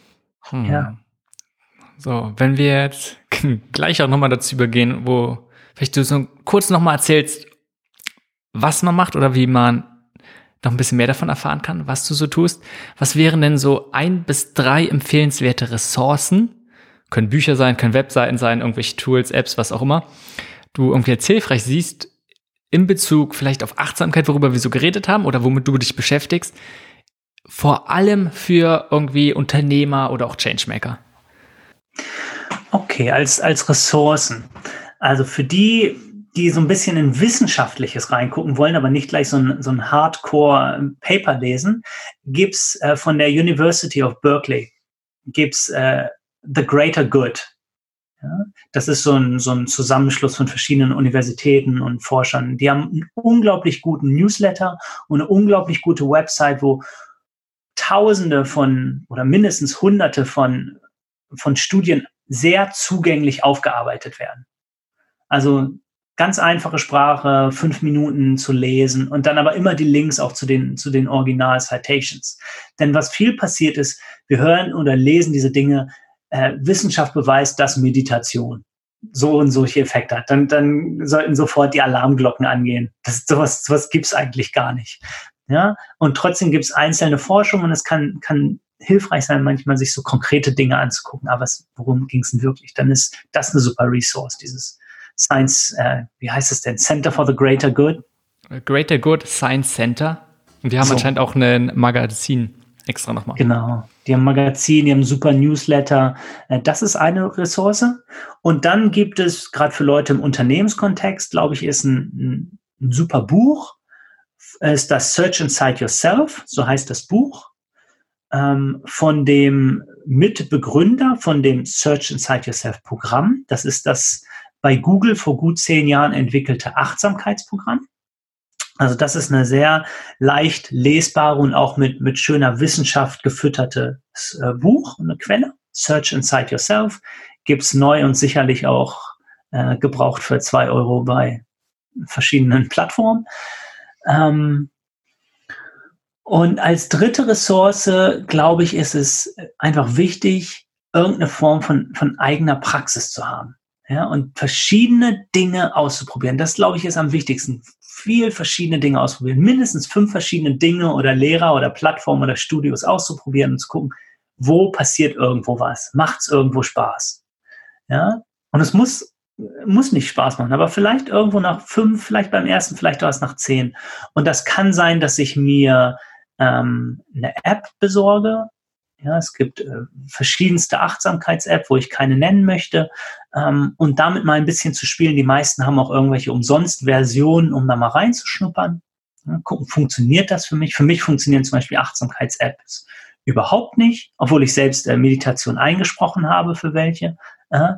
Speaker 2: Hm. Ja.
Speaker 1: So, wenn wir jetzt gleich auch nochmal dazu übergehen, wo vielleicht du so kurz nochmal erzählst, was man macht oder wie man noch ein bisschen mehr davon erfahren kann, was du so tust. Was wären denn so ein bis drei empfehlenswerte Ressourcen? Können Bücher sein, können Webseiten sein, irgendwelche Tools, Apps, was auch immer. Du irgendwie als hilfreich siehst in Bezug vielleicht auf Achtsamkeit, worüber wir so geredet haben oder womit du dich beschäftigst. Vor allem für irgendwie Unternehmer oder auch Changemaker.
Speaker 2: Okay, als, als Ressourcen. Also für die, die so ein bisschen in Wissenschaftliches reingucken wollen, aber nicht gleich so ein, so ein Hardcore-Paper lesen, gibt's äh, von der University of Berkeley, gibt's äh, The Greater Good. Ja, das ist so ein, so ein Zusammenschluss von verschiedenen Universitäten und Forschern. Die haben einen unglaublich guten Newsletter und eine unglaublich gute Website, wo Tausende von oder mindestens Hunderte von, von Studien sehr zugänglich aufgearbeitet werden. Also ganz einfache Sprache, fünf Minuten zu lesen und dann aber immer die Links auch zu den, zu den Original-Citations. Denn was viel passiert ist, wir hören oder lesen diese Dinge, äh, Wissenschaft beweist, dass Meditation so und solche Effekte hat. Dann, dann sollten sofort die Alarmglocken angehen. Das, sowas sowas gibt's eigentlich gar nicht. Ja, und trotzdem gibt es einzelne Forschungen und es kann, kann hilfreich sein, manchmal sich so konkrete Dinge anzugucken. Aber was, worum ging es denn wirklich? Dann ist das eine super Resource, dieses Science, äh, wie heißt es denn? Center for the Greater Good.
Speaker 1: Greater Good Science Center. Und die haben so. anscheinend auch ein Magazin extra nochmal.
Speaker 2: Genau. Die haben Magazin, die haben super Newsletter. Äh, das ist eine Ressource. Und dann gibt es, gerade für Leute im Unternehmenskontext, glaube ich, ist ein, ein super Buch. Ist das Search Inside Yourself, so heißt das Buch, ähm, von dem Mitbegründer von dem Search Inside Yourself Programm. Das ist das bei Google vor gut zehn Jahren entwickelte Achtsamkeitsprogramm. Also das ist eine sehr leicht lesbare und auch mit, mit schöner Wissenschaft gefütterte äh, Buch, eine Quelle. Search Inside Yourself gibt's neu und sicherlich auch äh, gebraucht für zwei Euro bei verschiedenen Plattformen. Ähm, und als dritte Ressource, glaube ich, ist es einfach wichtig, irgendeine Form von, von eigener Praxis zu haben. Ja, und verschiedene Dinge auszuprobieren. Das, glaube ich, ist am wichtigsten viel verschiedene Dinge ausprobieren, mindestens fünf verschiedene Dinge oder Lehrer oder Plattformen oder Studios auszuprobieren und zu gucken, wo passiert irgendwo was, macht es irgendwo Spaß. Ja, und es muss muss nicht Spaß machen, aber vielleicht irgendwo nach fünf, vielleicht beim ersten, vielleicht erst nach zehn. Und das kann sein, dass ich mir ähm, eine App besorge, ja, es gibt äh, verschiedenste Achtsamkeits-App, wo ich keine nennen möchte. Ähm, und damit mal ein bisschen zu spielen. Die meisten haben auch irgendwelche Umsonst-Versionen, um da mal reinzuschnuppern. Ja, gucken, funktioniert das für mich? Für mich funktionieren zum Beispiel Achtsamkeits-Apps überhaupt nicht, obwohl ich selbst äh, Meditation eingesprochen habe für welche. Äh,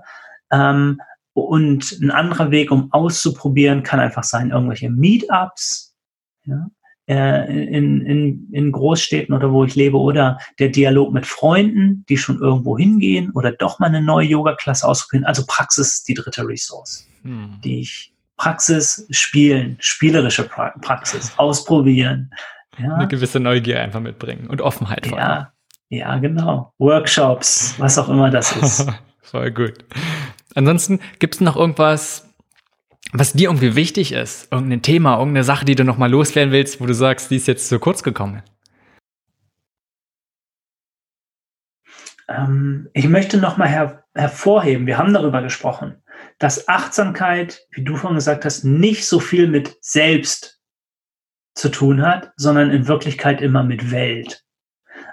Speaker 2: ähm, und ein anderer Weg, um auszuprobieren, kann einfach sein, irgendwelche Meetups. Ja? Äh, in, in, in Großstädten oder wo ich lebe oder der Dialog mit Freunden, die schon irgendwo hingehen oder doch mal eine neue Yoga-Klasse ausprobieren. Also Praxis ist die dritte Ressource, hm. die ich Praxis spielen, spielerische pra Praxis, ausprobieren.
Speaker 1: Ja. Eine gewisse Neugier einfach mitbringen und Offenheit
Speaker 2: vor allem. Ja, ja, genau. Workshops, was auch immer das ist.
Speaker 1: Voll gut. Ansonsten gibt es noch irgendwas, was dir irgendwie wichtig ist, irgendein Thema, irgendeine Sache, die du nochmal loswerden willst, wo du sagst, die ist jetzt zu kurz gekommen?
Speaker 2: Ähm, ich möchte nochmal her hervorheben, wir haben darüber gesprochen, dass Achtsamkeit, wie du vorhin gesagt hast, nicht so viel mit selbst zu tun hat, sondern in Wirklichkeit immer mit Welt.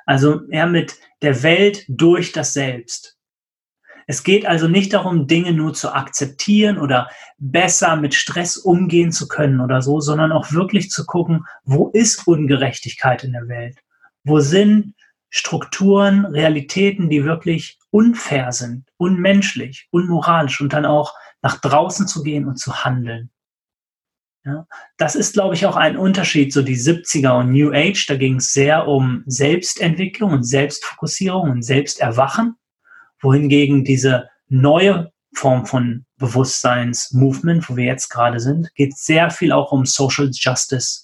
Speaker 2: Also eher mit der Welt durch das Selbst. Es geht also nicht darum, Dinge nur zu akzeptieren oder besser mit Stress umgehen zu können oder so, sondern auch wirklich zu gucken, wo ist Ungerechtigkeit in der Welt? Wo sind Strukturen, Realitäten, die wirklich unfair sind, unmenschlich, unmoralisch und dann auch nach draußen zu gehen und zu handeln. Ja, das ist, glaube ich, auch ein Unterschied, so die 70er und New Age, da ging es sehr um Selbstentwicklung und Selbstfokussierung und Selbsterwachen wohingegen diese neue Form von Bewusstseinsmovement, wo wir jetzt gerade sind, geht sehr viel auch um Social Justice,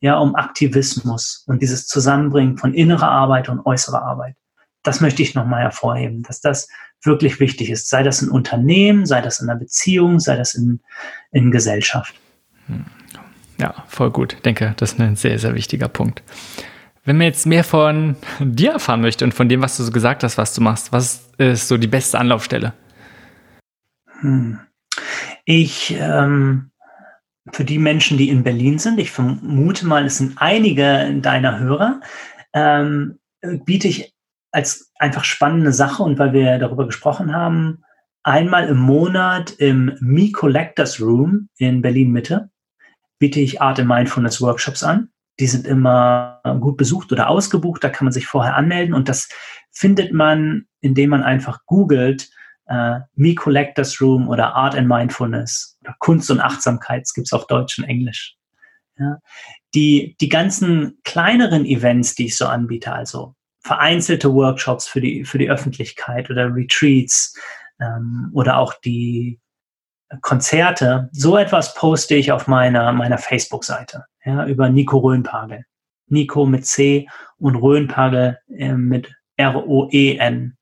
Speaker 2: ja, um Aktivismus und dieses Zusammenbringen von innerer Arbeit und äußerer Arbeit. Das möchte ich nochmal hervorheben, dass das wirklich wichtig ist. Sei das in Unternehmen, sei das in einer Beziehung, sei das in, in Gesellschaft.
Speaker 1: Hm. Ja, voll gut. Ich denke, das ist ein sehr, sehr wichtiger Punkt. Wenn man jetzt mehr von dir erfahren möchte und von dem, was du so gesagt hast, was du machst, was ist so die beste Anlaufstelle?
Speaker 2: Hm. Ich, ähm, für die Menschen, die in Berlin sind, ich vermute mal, es sind einige deiner Hörer, ähm, biete ich als einfach spannende Sache und weil wir darüber gesprochen haben, einmal im Monat im Me Collectors Room in Berlin Mitte biete ich Art and Mindfulness Workshops an. Die sind immer gut besucht oder ausgebucht. Da kann man sich vorher anmelden und das findet man, indem man einfach googelt, äh, Me Collectors Room oder Art and Mindfulness oder Kunst und Achtsamkeit. Es gibt auch Deutsch und Englisch. Ja. Die, die ganzen kleineren Events, die ich so anbiete, also vereinzelte Workshops für die, für die Öffentlichkeit oder Retreats ähm, oder auch die Konzerte, so etwas poste ich auf meiner, meiner Facebook-Seite, ja, über Nico Röhnpagel. Nico mit C und Röhnpagel äh, mit R-O-E-N.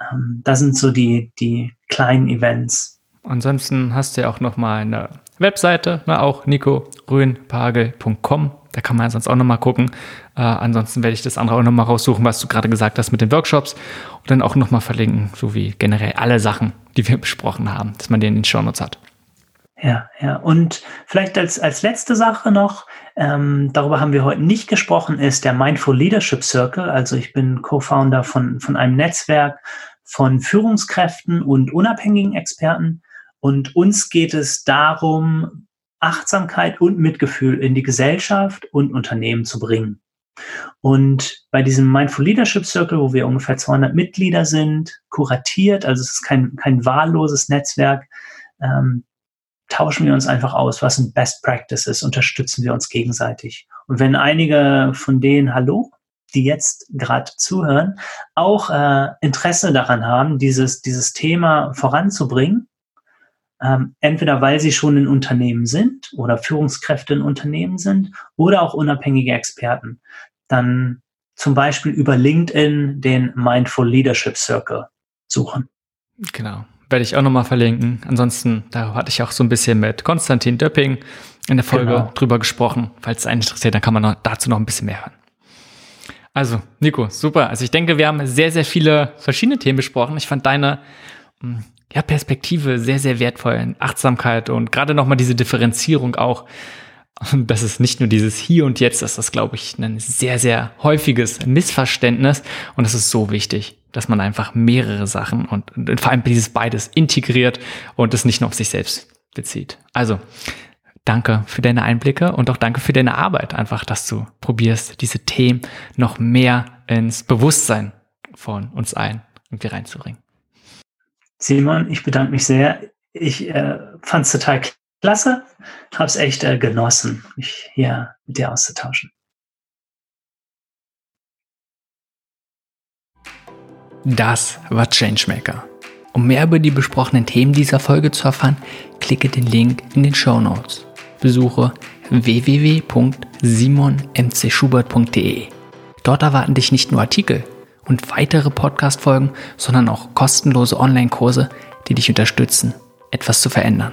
Speaker 2: Ähm, das sind so die, die kleinen Events.
Speaker 1: Ansonsten hast du ja auch noch mal eine Webseite, ne, auch nicoröhnpagel.com. Da kann man sonst auch nochmal gucken. Äh, ansonsten werde ich das andere auch nochmal raussuchen, was du gerade gesagt hast mit den Workshops und dann auch nochmal verlinken, sowie generell alle Sachen, die wir besprochen haben, dass man die in den Shownotes hat.
Speaker 2: Ja, ja. Und vielleicht als, als letzte Sache noch, ähm, darüber haben wir heute nicht gesprochen, ist der Mindful Leadership Circle. Also ich bin Co-Founder von, von einem Netzwerk von Führungskräften und unabhängigen Experten. Und uns geht es darum, Achtsamkeit und Mitgefühl in die Gesellschaft und Unternehmen zu bringen. Und bei diesem Mindful Leadership Circle, wo wir ungefähr 200 Mitglieder sind, kuratiert, also es ist kein, kein wahlloses Netzwerk, ähm, tauschen wir uns einfach aus, was sind Best Practices, unterstützen wir uns gegenseitig. Und wenn einige von denen, hallo, die jetzt gerade zuhören, auch äh, Interesse daran haben, dieses, dieses Thema voranzubringen, ähm, entweder weil sie schon in Unternehmen sind oder Führungskräfte in Unternehmen sind oder auch unabhängige Experten, dann zum Beispiel über LinkedIn den Mindful Leadership Circle suchen.
Speaker 1: Genau werde ich auch nochmal verlinken. Ansonsten, da hatte ich auch so ein bisschen mit Konstantin Döpping in der Folge genau. drüber gesprochen. Falls es einen interessiert, dann kann man noch, dazu noch ein bisschen mehr hören. Also, Nico, super. Also ich denke, wir haben sehr, sehr viele verschiedene Themen besprochen. Ich fand deine hm, ja, Perspektive sehr, sehr wertvoll. Achtsamkeit und gerade nochmal diese Differenzierung auch. Und das ist nicht nur dieses Hier und Jetzt, das ist, glaube ich, ein sehr, sehr häufiges Missverständnis. Und das ist so wichtig dass man einfach mehrere Sachen und, und vor allem dieses beides integriert und es nicht nur auf sich selbst bezieht. Also, danke für deine Einblicke und auch danke für deine Arbeit, einfach, dass du probierst, diese Themen noch mehr ins Bewusstsein von uns allen irgendwie reinzubringen.
Speaker 2: Simon, ich bedanke mich sehr. Ich äh, fand es total klasse, habe es echt äh, genossen, mich hier mit dir auszutauschen.
Speaker 1: Das war Changemaker. Um mehr über die besprochenen Themen dieser Folge zu erfahren, klicke den Link in den Show Notes. Besuche www.simonmcschubert.de. Dort erwarten dich nicht nur Artikel und weitere Podcast-Folgen, sondern auch kostenlose Online-Kurse, die dich unterstützen, etwas zu verändern.